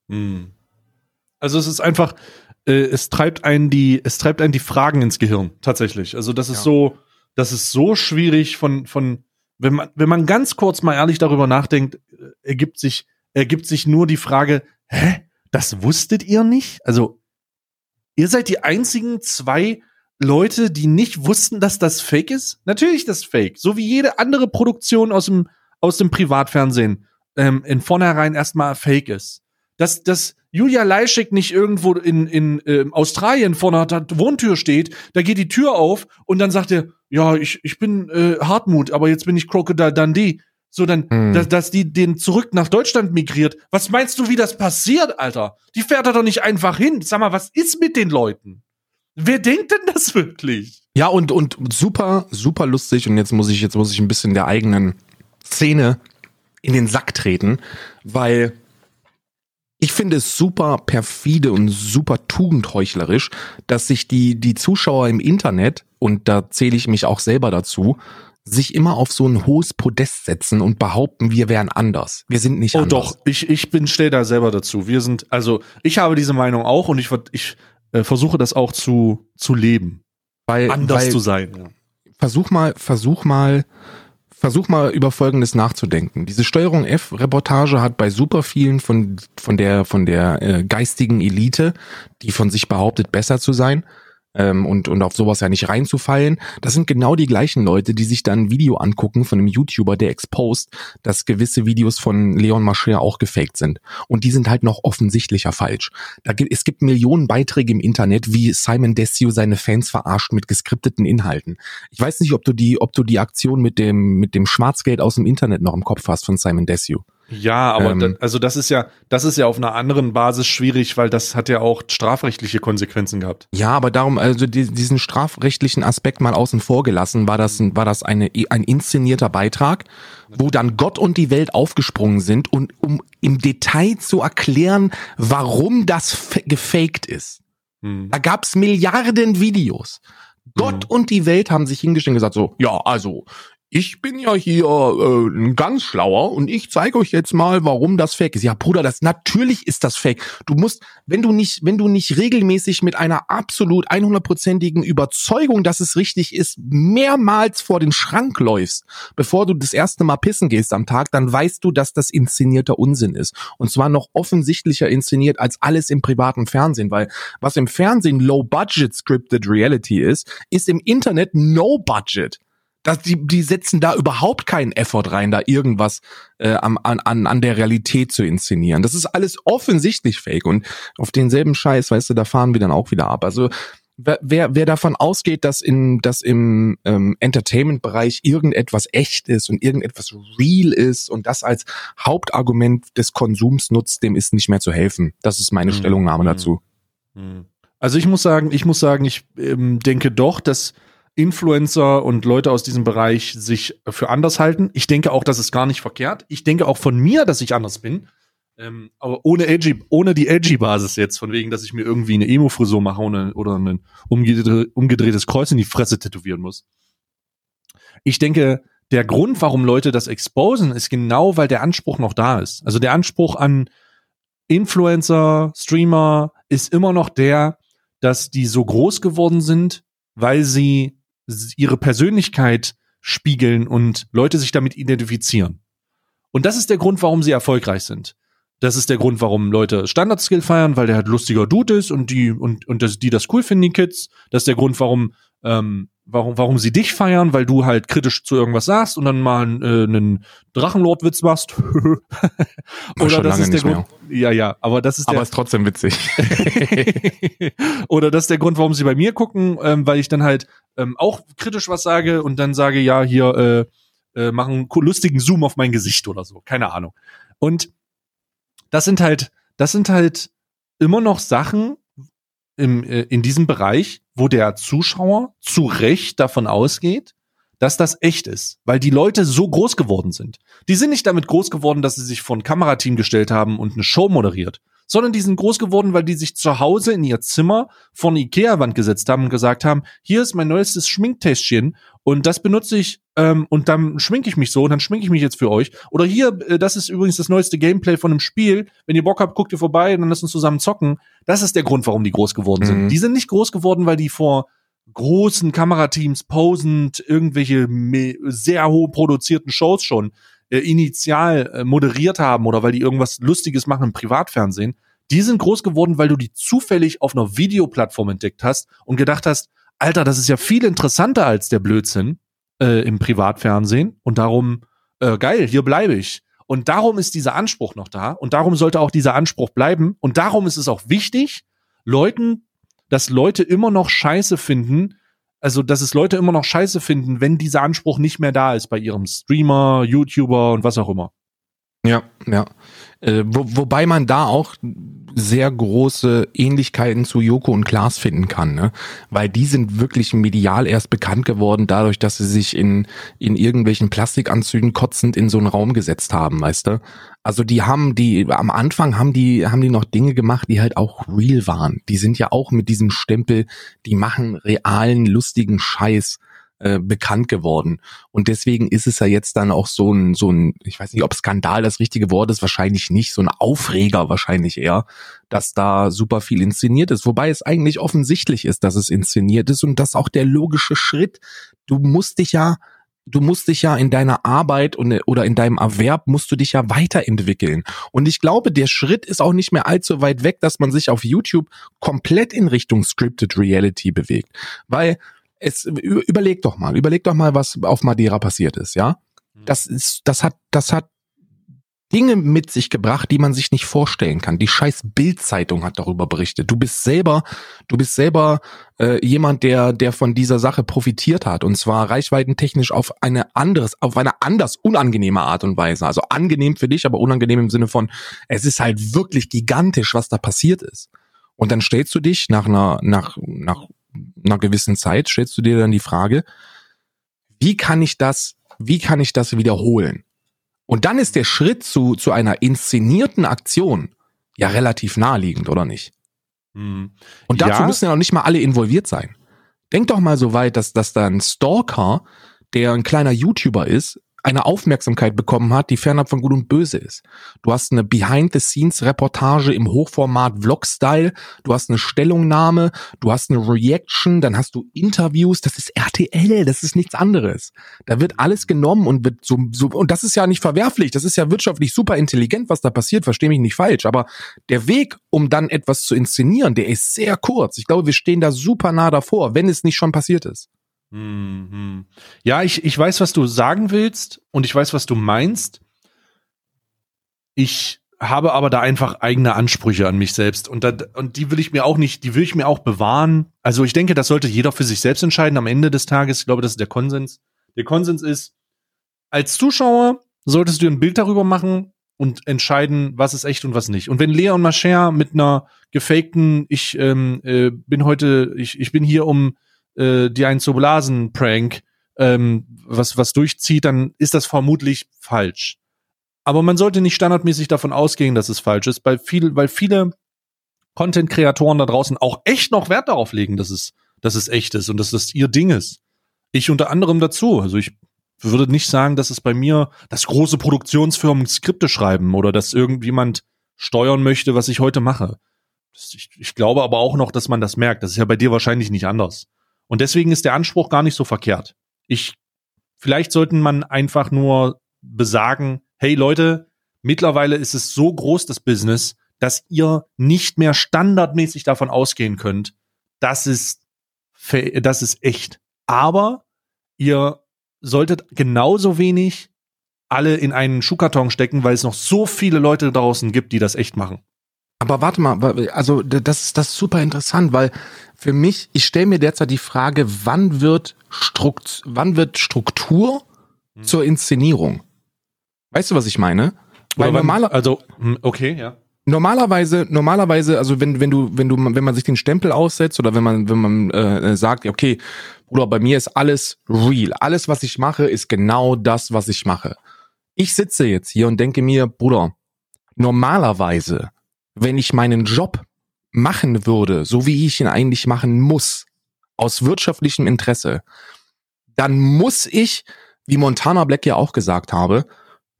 A: Hm. Also es ist einfach, äh, es treibt einen die, es treibt einen die Fragen ins Gehirn, tatsächlich. Also das ist
B: Ja.
A: so, das ist so schwierig von, von, wenn man, wenn man ganz kurz mal ehrlich darüber nachdenkt, äh, ergibt sich, ergibt sich nur die Frage, hä? Das wusstet ihr nicht? Also, ihr seid die einzigen zwei Leute, die nicht wussten, dass das Fake ist? Natürlich ist das Fake. So wie jede andere Produktion aus dem, aus dem Privatfernsehen ähm, in vornherein erstmal Fake ist. Dass, dass Julia Leischek nicht irgendwo in, in ähm, Australien vor einer Wohntür steht, da geht die Tür auf und dann sagt er, ja, ich, ich bin äh, Hartmut, aber jetzt bin ich Crocodile Dundee. So, dann,
B: Hm.
A: dass, dass die den zurück nach Deutschland migriert. Was meinst du, wie das passiert, Alter? Die fährt da doch nicht einfach hin. Sag mal, was ist mit den Leuten? Wer denkt denn das wirklich?
B: Ja, und, und super, super lustig. Und jetzt muss ich, jetzt muss ich ein bisschen der eigenen Szene in den Sack treten, weil ich finde es super perfide und super tugendheuchlerisch, dass sich die, die Zuschauer im Internet, und da zähle ich mich auch selber dazu, sich immer auf so ein hohes Podest setzen und behaupten, wir wären anders. Wir sind nicht
A: Oh
B: anders.
A: doch, ich, ich bin stell da selber dazu. Wir sind, also ich habe diese Meinung auch und ich, ich äh, versuche das auch zu, zu leben.
B: Weil,
A: Anders
B: weil,
A: zu sein.
B: versuch mal, versuch mal, versuch mal über Folgendes nachzudenken. Diese Steuerung F-Reportage hat bei super vielen von, von der, von der äh, geistigen Elite, die von sich behauptet, besser zu sein, ähm, und, und auf sowas ja nicht reinzufallen. Das sind genau die gleichen Leute, die sich dann ein Video angucken von einem YouTuber, der exposed, dass gewisse Videos von Leon Mascher auch gefaked sind. Und die sind halt noch offensichtlicher falsch. Da gibt, es gibt Millionen Beiträge im Internet, wie Simon Desue seine Fans verarscht mit geskripteten Inhalten. Ich weiß nicht, ob du die, ob du die Aktion mit dem, mit dem Schwarzgeld aus dem Internet noch im Kopf hast von Simon Desue.
A: Ja, aber
B: Ähm.
A: da, also das ist ja, das ist ja auf einer anderen Basis schwierig, weil das hat ja auch strafrechtliche Konsequenzen gehabt.
B: Ja, aber darum, also die, diesen strafrechtlichen Aspekt mal außen vor gelassen, war das, ein- war das eine, ein inszenierter Beitrag, wo dann Gott und die Welt aufgesprungen sind und um im Detail zu erklären, warum das gefaked ist.
A: Hm.
B: Da gab's Milliarden Videos. Gott und die Welt haben sich hingestellt und gesagt so, ja, also, ich bin ja hier äh, ganz schlauer und ich zeige euch jetzt mal, warum das fake ist. Ja, Bruder, das natürlich ist das fake. Du musst, wenn du nicht, wenn du nicht regelmäßig mit einer absolut 100%igen Überzeugung, dass es richtig ist, mehrmals vor den Schrank läufst, bevor du das erste Mal pissen gehst am Tag, dann weißt du, dass das inszenierter Unsinn ist. Und zwar noch offensichtlicher inszeniert als alles im privaten Fernsehen, weil was im Fernsehen Low Budget Scripted Reality ist, ist im Internet No Budget. Das, die, die setzen da überhaupt keinen Effort rein, da irgendwas äh, am, an, an, an der Realität zu inszenieren. Das ist alles offensichtlich fake und auf denselben Scheiß, weißt du, da fahren wir dann auch wieder ab. Also wer, wer, wer davon ausgeht, dass in dass im ähm, Entertainment-Bereich irgendetwas echt ist und irgendetwas real ist und das als Hauptargument des Konsums nutzt, dem ist nicht mehr zu helfen. Das ist meine
A: Mhm.
B: Stellungnahme
A: Mhm.
B: dazu.
A: Hm. Also ich muss sagen, ich muss sagen, ich ähm, denke doch, dass Influencer und Leute aus diesem Bereich sich für anders halten. Ich denke auch, das ist gar nicht verkehrt. Ich denke auch von mir, dass ich anders bin. Ähm, aber ohne edgy, ohne die edgy Basis jetzt, von wegen, dass ich mir irgendwie eine Emo-Frisur mache oder ein umgedreh, umgedrehtes Kreuz in die Fresse tätowieren muss. Ich denke, der Grund, warum Leute das exposen, ist genau, weil der Anspruch noch da ist. Also der Anspruch an Influencer, Streamer ist immer noch der, dass die so groß geworden sind, weil sie ihre Persönlichkeit spiegeln und Leute sich damit identifizieren. Und das ist der Grund, warum sie erfolgreich sind. Das ist der Grund, warum Leute Standard-Skill feiern, weil der halt lustiger Dude ist und die und und das, die das cool finden, die Kids. Das ist der Grund, warum ähm, warum warum sie dich feiern, weil du halt kritisch zu irgendwas sagst und dann mal äh, einen Drachenlord-Witz machst. [LAUGHS]
B: Mach schon lange nicht
A: Grund. Ja, ja, aber das ist
B: Aber
A: der
B: ist trotzdem witzig. [LAUGHS]
A: oder das ist der Grund, warum sie bei mir gucken, ähm, weil ich dann halt ähm, auch kritisch was sage und dann sage, ja, hier äh, äh, machen einen lustigen Zoom auf mein Gesicht oder so. Keine Ahnung. Und das sind halt, das sind halt immer noch Sachen im, äh, in diesem Bereich, wo der Zuschauer zu Recht davon ausgeht, dass das echt ist, weil die Leute so groß geworden sind. Die sind nicht damit groß geworden, dass sie sich vor ein Kamerateam gestellt haben und eine Show moderiert, sondern die sind groß geworden, weil die sich zu Hause in ihr Zimmer vor eine Ikea-Wand gesetzt haben und gesagt haben, hier ist mein neuestes Schminktäschchen und das benutze ich ähm, und dann schminke ich mich so und dann schminke ich mich jetzt für euch. Oder hier, äh, das ist übrigens das neueste Gameplay von einem Spiel. Wenn ihr Bock habt, guckt ihr vorbei und dann lasst uns zusammen zocken. Das ist der Grund, warum die groß geworden sind.
B: Mhm.
A: Die sind nicht groß geworden, weil die vor großen Kamerateams posend irgendwelche sehr hoch produzierten Shows schon äh, initial äh, moderiert haben oder weil die irgendwas Lustiges machen im Privatfernsehen. Die sind groß geworden, weil du die zufällig auf einer Videoplattform entdeckt hast und gedacht hast, Alter, das ist ja viel interessanter als der Blödsinn äh, im Privatfernsehen und darum, äh, geil, hier bleibe ich. Und darum ist dieser Anspruch noch da und darum sollte auch dieser Anspruch bleiben und darum ist es auch wichtig, Leuten, dass Leute immer noch Scheiße finden, also dass es Leute immer noch Scheiße finden, wenn dieser Anspruch nicht mehr da ist bei ihrem Streamer, YouTuber und was auch immer.
B: Ja, ja. Äh, wo, wobei man da auch sehr große Ähnlichkeiten zu Joko und Klaas finden kann, ne? Weil die sind wirklich medial erst bekannt geworden, dadurch, dass sie sich in, in irgendwelchen Plastikanzügen kotzend in so einen Raum gesetzt haben, weißt du? Also die haben die, am Anfang haben die, haben die noch Dinge gemacht, die halt auch real waren. Die sind ja auch mit diesem Stempel, die machen realen, lustigen Scheiß äh, bekannt geworden. Und deswegen ist es ja jetzt dann auch so ein, so ein, ich weiß nicht, ob Skandal das richtige Wort ist, wahrscheinlich nicht, so ein Aufreger wahrscheinlich eher, dass da super viel inszeniert ist. Wobei es eigentlich offensichtlich ist, dass es inszeniert ist und das auch der logische Schritt. Du musst dich ja, du musst dich ja in deiner Arbeit und, oder in deinem Erwerb musst du dich ja weiterentwickeln. Und ich glaube, der Schritt ist auch nicht mehr allzu weit weg, dass man sich auf YouTube komplett in Richtung Scripted Reality bewegt. Weil es, überleg doch mal, überleg doch mal, was auf Madeira passiert ist, ja? Das ist, das hat, das hat Dinge mit sich gebracht, die man sich nicht vorstellen kann. Die scheiß Bildzeitung hat darüber berichtet. Du bist selber, du bist selber äh, jemand, der, der von dieser Sache profitiert hat und zwar reichweitentechnisch auf eine anderes, auf eine anders unangenehme Art und Weise. Also angenehm für dich, aber unangenehm im Sinne von, es ist halt wirklich gigantisch, was da passiert ist. Und dann stellst du dich nach einer, nach, nach einer gewissen Zeit, stellst du dir dann die Frage, wie kann ich das, wie kann ich das wiederholen? Und dann ist der Schritt zu, zu einer inszenierten Aktion ja relativ naheliegend, oder nicht?
A: Mhm.
B: Und dazu
A: Ja.
B: müssen ja noch nicht mal alle involviert sein. Denk doch mal so weit, dass, dass da ein Stalker, der ein kleiner YouTuber ist, eine Aufmerksamkeit bekommen hat, die fernab von Gut und Böse ist. Du hast eine Behind-the-Scenes-Reportage im Hochformat-Vlog-Style, du hast eine Stellungnahme, du hast eine Reaction, dann hast du Interviews, das ist RTL, das ist nichts anderes. Da wird alles genommen und wird so, so und das ist ja nicht verwerflich, das ist ja wirtschaftlich super intelligent, was da passiert, versteh mich nicht falsch, aber der Weg, um dann etwas zu inszenieren, der ist sehr kurz. Ich glaube, wir stehen da super nah davor, wenn es nicht schon passiert ist.
A: Mhm. Ja, ich, ich weiß, was du sagen willst und ich weiß, was du meinst. Ich habe aber da einfach eigene Ansprüche an mich selbst und, da, und die will ich mir auch nicht, die will ich mir auch bewahren. Also ich denke, das sollte jeder für sich selbst entscheiden am Ende des Tages. Ich glaube, das ist der Konsens. Der Konsens ist, als Zuschauer solltest du ein Bild darüber machen und entscheiden, was ist echt und was nicht. Und wenn Leon Mascher mit einer gefakten, ich ähm, äh, bin heute, ich, ich bin hier um äh, die einen zu blasen Prank ähm, was was durchzieht, dann ist das vermutlich falsch. Aber man sollte nicht standardmäßig davon ausgehen, dass es falsch ist, weil viele, weil viele Content-Kreatoren da draußen auch echt noch Wert darauf legen, dass es, dass es echt ist und dass das ihr Ding ist. Ich unter anderem dazu. Also ich würde nicht sagen, dass es bei mir, dass große Produktionsfirmen Skripte schreiben oder dass irgendjemand steuern möchte, was ich heute mache. Ich, ich glaube aber auch noch, dass man das merkt. Das ist ja bei dir wahrscheinlich nicht anders. Und deswegen ist der Anspruch gar nicht so verkehrt. Ich, vielleicht sollten man einfach nur besagen, hey Leute, mittlerweile ist es so groß, das Business, dass ihr nicht mehr standardmäßig davon ausgehen könnt, das ist, das ist echt. Aber ihr solltet genauso wenig alle in einen Schuhkarton stecken, weil es noch so viele Leute draußen gibt, die das echt machen.
B: Aber warte mal, also das ist das ist super interessant, weil für mich, ich stelle mir derzeit die Frage, wann wird Strukt, wann wird Struktur zur Inszenierung? Weißt du, was ich meine? Weil
A: Oder
B: normaler,
A: also, hm, okay, ja.
B: normalerweise, normalerweise, also wenn, wenn du, wenn du, wenn man sich den Stempel aussetzt oder wenn man, wenn man äh, sagt, ja, okay, Bruder, bei mir ist alles real. Alles, was ich mache, ist genau das, was ich mache. Ich sitze jetzt hier und denke mir, Bruder, normalerweise, wenn ich meinen Job machen würde, so wie ich ihn eigentlich machen muss, aus wirtschaftlichem Interesse, dann muss ich, wie Montana Black ja auch gesagt habe,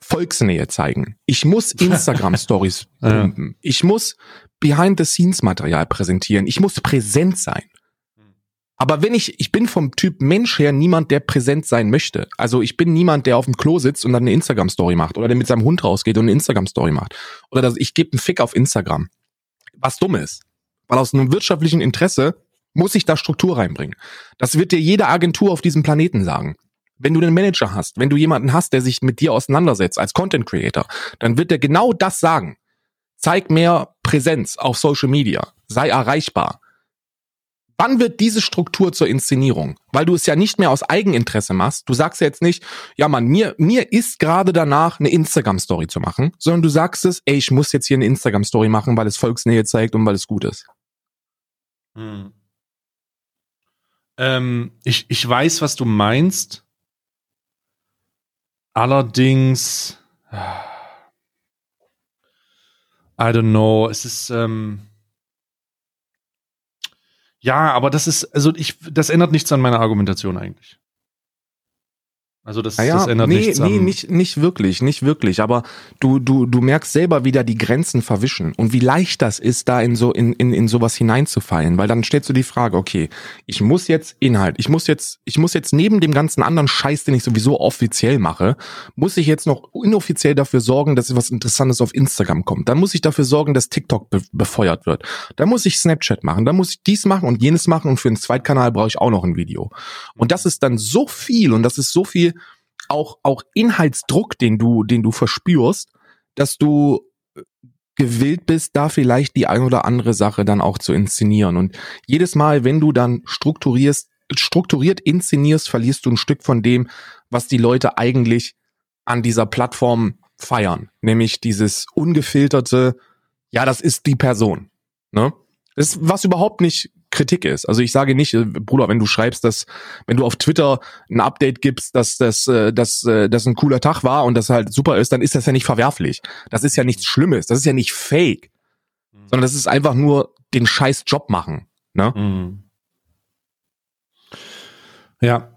B: Volksnähe zeigen. Ich muss [LAUGHS] Instagram-Stories pumpen. Ich muss Behind-the-Scenes-Material präsentieren. Ich muss präsent sein. Aber wenn ich, ich bin vom Typ Mensch her niemand, der präsent sein möchte. Also ich bin niemand, der auf dem Klo sitzt und dann eine Instagram-Story macht oder der mit seinem Hund rausgeht und eine Instagram-Story macht. Oder dass ich gebe einen Fick auf Instagram. Was dumm ist. Weil aus einem wirtschaftlichen Interesse muss ich da Struktur reinbringen. Das wird dir jede Agentur auf diesem Planeten sagen. Wenn du einen Manager hast, wenn du jemanden hast, der sich mit dir auseinandersetzt als Content Creator, dann wird er genau das sagen. Zeig mehr Präsenz auf Social Media. Sei erreichbar. Wann wird diese Struktur zur Inszenierung? Weil du es ja nicht mehr aus Eigeninteresse machst. Du sagst ja jetzt nicht, ja man, mir, mir ist gerade danach eine Instagram-Story zu machen, sondern du sagst es, ey, ich muss jetzt hier eine Instagram-Story machen, weil es Volksnähe zeigt und weil es gut ist.
A: Hm. Ähm, ich, ich weiß, was du meinst. Allerdings, I don't know, es ist, ähm, ja, aber das ist, also ich, das ändert nichts an meiner Argumentation eigentlich. Also das,
B: Naja,
A: das ändert
B: nee,
A: nichts
B: nee,
A: am,
B: nicht, nicht wirklich, nicht wirklich. Aber du, du, du merkst selber, wie da die Grenzen verwischen und wie leicht das ist, da in so, in, in, in sowas hineinzufallen. Weil dann stellst du die Frage, okay, ich muss jetzt Inhalt, ich muss jetzt, ich muss jetzt neben dem ganzen anderen Scheiß, den ich sowieso offiziell mache, muss ich jetzt noch inoffiziell dafür sorgen, dass was Interessantes auf Instagram kommt. Dann muss ich dafür sorgen, dass TikTok be befeuert wird. Dann muss ich Snapchat machen, dann muss ich dies machen und jenes machen und für den Zweitkanal brauche ich auch noch ein Video. Und das ist dann so viel und das ist so viel auch, auch Inhaltsdruck, den du, den du verspürst, dass du äh, gewillt bist, da vielleicht die ein oder andere Sache dann auch zu inszenieren. Und jedes Mal, wenn du dann strukturierst, strukturiert inszenierst, verlierst du ein Stück von dem, was die Leute eigentlich an dieser Plattform feiern. Nämlich dieses ungefilterte, ja, das ist die Person. Ne? Das ist, was überhaupt nicht Kritik ist. Also ich sage nicht, äh, Bruder, wenn du schreibst, dass, wenn du auf Twitter ein Update gibst, dass das, äh, dass, äh, das ein cooler Tag war und das halt super ist, dann ist das ja nicht verwerflich. Das ist ja nichts Schlimmes. Das ist ja nicht fake. Sondern das ist einfach nur den scheiß Job machen. Ne?
A: Mhm. Ja,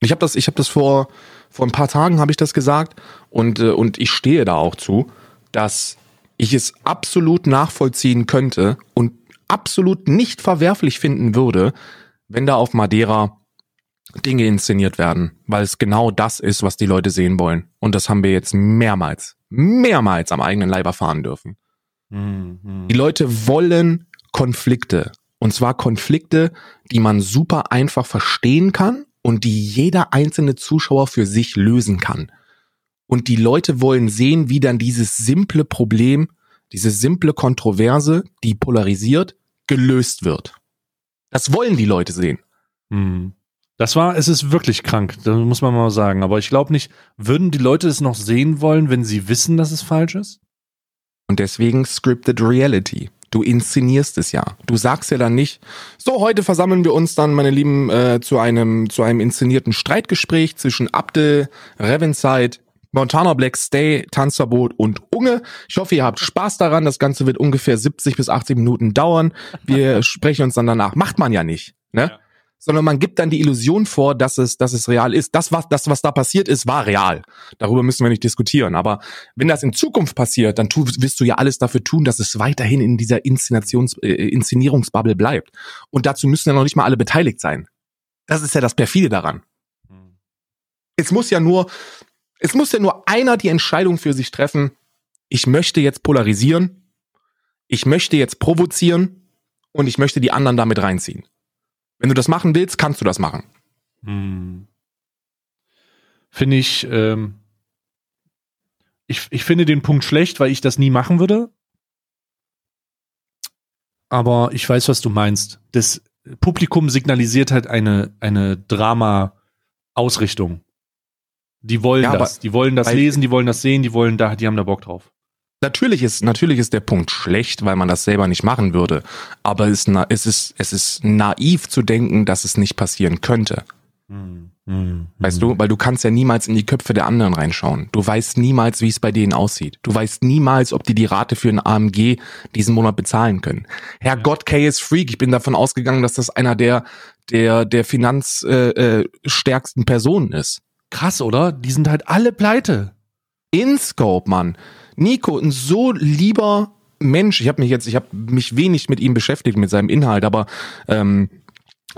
B: Ich habe das, ich habe das vor vor ein paar Tagen habe ich das gesagt und und ich stehe da auch zu, dass ich es absolut nachvollziehen könnte und absolut nicht verwerflich finden würde, wenn da auf Madeira Dinge inszeniert werden, weil es genau das ist, was die Leute sehen wollen. Und das haben wir jetzt mehrmals, mehrmals am eigenen Leib erfahren dürfen.
A: Mhm.
B: Die Leute wollen Konflikte. Und zwar Konflikte, die man super einfach verstehen kann und die jeder einzelne Zuschauer für sich lösen kann. Und die Leute wollen sehen, wie dann dieses simple Problem, diese simple Kontroverse, die polarisiert, gelöst wird. Das wollen die Leute sehen.
A: Mhm. Das war, es ist wirklich krank, das muss man mal sagen. Aber ich glaube nicht, würden die Leute es noch sehen wollen, wenn sie wissen, dass es falsch ist?
B: Und deswegen scripted reality. Du inszenierst es ja. Du sagst ja dann nicht, so heute versammeln wir uns dann, meine Lieben, äh, zu einem zu einem inszenierten Streitgespräch zwischen Abdel, Revenside, Montana Black Stay, Tanzverbot und Unge. Ich hoffe, ihr habt Spaß daran. Das Ganze wird ungefähr 70 bis 80 Minuten dauern. Wir [LAUGHS] sprechen uns dann danach. Macht man ja nicht, ne?
A: Ja.
B: sondern man gibt dann die Illusion vor, dass es, dass es real ist. Das, was, das, was da passiert ist, war real. Darüber müssen wir nicht diskutieren. Aber wenn das in Zukunft passiert, dann tu, wirst du ja alles dafür tun, dass es weiterhin in dieser Inszenations, äh, Inszenierungsbubble bleibt. Und dazu müssen ja noch nicht mal alle beteiligt sein. Das ist ja das perfide daran. Es muss ja nur, es muss ja nur einer die Entscheidung für sich treffen. Ich möchte jetzt polarisieren. Ich möchte jetzt provozieren und ich möchte die anderen damit reinziehen. Wenn du das machen willst, kannst du das machen.
A: Hm. Finde ich, ähm, ich, ich finde den Punkt schlecht, weil ich das nie machen würde. Aber ich weiß, was du meinst. Das Publikum signalisiert halt eine, eine Drama-Ausrichtung. Die wollen
B: Ja,
A: das. Die wollen das lesen, die wollen das sehen, die wollen da, die haben da Bock drauf.
B: Natürlich ist, natürlich ist der Punkt schlecht, weil man das selber nicht machen würde. Aber es, es ist, es ist naiv zu denken, dass es nicht passieren könnte.
A: Hm. Hm.
B: Weißt du? Weil du kannst ja niemals in die Köpfe der anderen reinschauen. Du weißt niemals, wie es bei denen aussieht. Du weißt niemals, ob die die Rate für ein AMG diesen Monat bezahlen können. Herrgott, K ist Freak. Ich bin davon ausgegangen, dass das einer der, der, der finanzstärksten äh, äh, Personen ist.
A: Krass, oder? Die sind halt alle pleite.
B: InScope, Mann. Nico, ein so lieber Mensch. Ich habe mich jetzt, ich habe mich wenig mit ihm beschäftigt mit seinem Inhalt, aber ähm,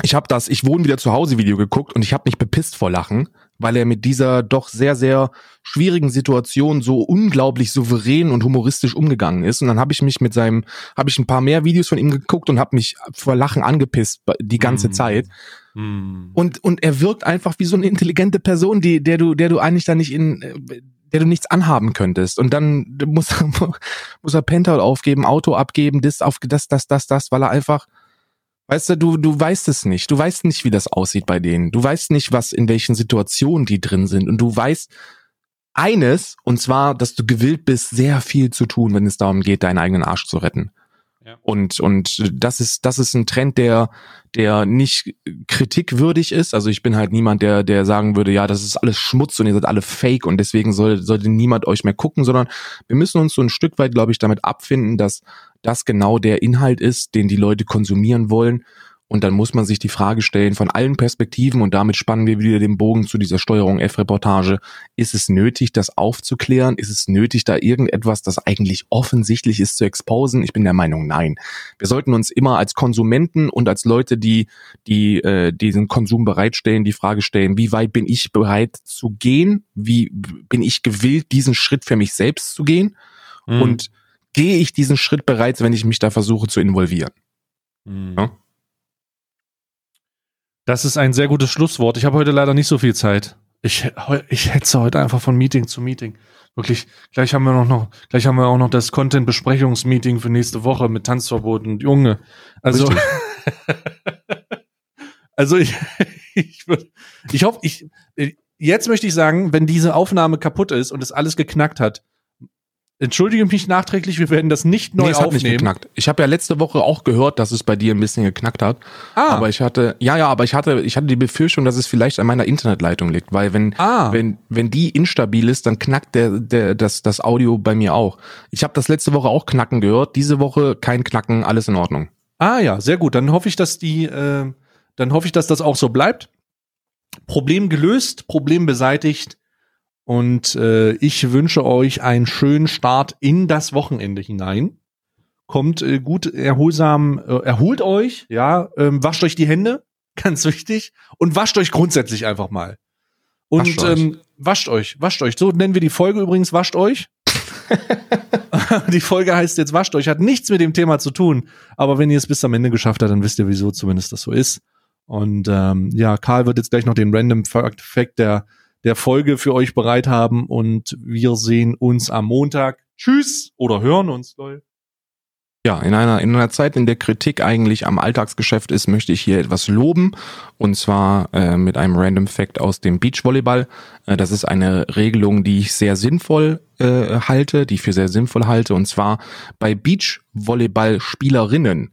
B: ich habe das, ich wohne wieder zu Hause Video geguckt und ich habe mich bepisst vor Lachen, weil er mit dieser doch sehr sehr schwierigen Situation so unglaublich souverän und humoristisch umgegangen ist. Und dann habe ich mich mit seinem, habe ich ein paar mehr Videos von ihm geguckt und habe mich vor Lachen angepisst die ganze
A: Mm.
B: Zeit.
A: Hm.
B: Und, und er wirkt einfach wie so eine intelligente Person, die, der du, der du eigentlich da nicht in, äh, der du nichts anhaben könntest. Und dann muss er, [LAUGHS] muss er Penthouse aufgeben, Auto abgeben, das auf, das, das, das, das, weil er einfach, weißt du, du, du weißt es nicht. Du weißt nicht, wie das aussieht bei denen. Du weißt nicht, was, in welchen Situationen die drin sind. Und du weißt eines, und zwar, dass du gewillt bist, sehr viel zu tun, wenn es darum geht, deinen eigenen Arsch zu retten.
A: Ja.
B: Und, und das ist, das ist ein Trend, der, der nicht kritikwürdig ist. Also ich bin halt niemand, der, der sagen würde, ja, das ist alles Schmutz und ihr seid alle fake und deswegen soll, sollte niemand euch mehr gucken, sondern wir müssen uns so ein Stück weit, glaube ich, damit abfinden, dass das genau der Inhalt ist, den die Leute konsumieren wollen. Und dann muss man sich die Frage stellen, von allen Perspektiven, und damit spannen wir wieder den Bogen zu dieser Steuerung F-Reportage, ist es nötig, das aufzuklären? Ist es nötig, da irgendetwas, das eigentlich offensichtlich ist, zu exposen? Ich bin der Meinung, nein. Wir sollten uns immer als Konsumenten und als Leute, die, die äh, diesen Konsum bereitstellen, die Frage stellen, wie weit bin ich bereit zu gehen? Wie bin ich gewillt, diesen Schritt für mich selbst zu gehen?
A: Hm.
B: Und gehe ich diesen Schritt bereits, wenn ich mich da versuche zu involvieren?
A: Hm.
B: Ja.
A: Das ist ein sehr gutes Schlusswort. Ich habe heute leider nicht so viel Zeit. Ich, ich hetze heute einfach von Meeting zu Meeting. Wirklich, gleich haben wir noch, noch gleich haben wir auch noch das Content-Besprechungsmeeting für nächste Woche mit Tanzverbot und Junge. Also, [LAUGHS] also ich, ich, würd- ich hoffe, ich, jetzt möchte ich sagen, wenn diese Aufnahme kaputt ist und es alles geknackt hat, entschuldige mich nachträglich, wir werden das nicht neu
B: Nee, es hat nicht
A: aufnehmen.
B: geknackt. Ich habe ja letzte Woche auch gehört, dass es bei dir ein bisschen geknackt hat.
A: Ah.
B: Aber ich hatte, ja, ja, aber ich hatte, ich hatte die Befürchtung, dass es vielleicht an meiner Internetleitung liegt, weil wenn,
A: Ah.
B: wenn, wenn die instabil ist, dann knackt der, der, das, das Audio bei mir auch. Ich habe das letzte Woche auch knacken gehört, diese Woche kein Knacken, alles in Ordnung.
A: Ah ja, sehr gut. Dann hoffe ich, dass die, äh, dann hoffe ich, dass das auch so bleibt. Problem gelöst, Problem beseitigt. Und äh, ich wünsche euch einen schönen Start in das Wochenende hinein. Kommt äh, gut erholsam, äh, erholt euch, ja, ähm, wascht euch die Hände, [LAUGHS] ganz wichtig, und wascht euch grundsätzlich einfach mal. Und
B: Wascht euch.
A: ähm, wascht euch, wascht euch. So nennen wir die Folge übrigens, wascht euch. [LAUGHS] [LAUGHS] die Folge heißt jetzt wascht euch, hat nichts mit dem Thema zu tun. Aber wenn ihr es bis am Ende geschafft habt, dann wisst ihr, wieso zumindest das so ist. Und ähm, ja, Karl wird jetzt gleich noch den Random Fact Fact der, der Folge für euch bereit haben. Und wir sehen uns am Montag. Tschüss oder hören uns, Leute.
B: Ja, in einer, in einer Zeit, in der Kritik eigentlich am Alltagsgeschäft ist, möchte ich hier etwas loben. Und zwar äh, mit einem Random Fact aus dem Beachvolleyball. Äh, das ist eine Regelung, die ich sehr sinnvoll äh, halte, die ich für sehr sinnvoll halte. Und zwar bei Beachvolleyball-Spielerinnen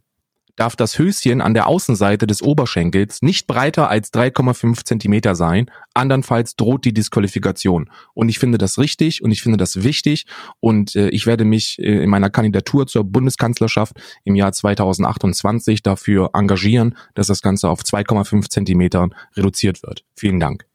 B: darf das Höschen an der Außenseite des Oberschenkels nicht breiter als 3,5 Zentimeter sein, andernfalls droht die Disqualifikation. Und ich finde das richtig und ich finde das wichtig und äh, ich werde mich äh, in meiner Kandidatur zur Bundeskanzlerschaft im Jahr 2028 dafür engagieren, dass das Ganze auf 2,5 Zentimetern reduziert wird. Vielen Dank.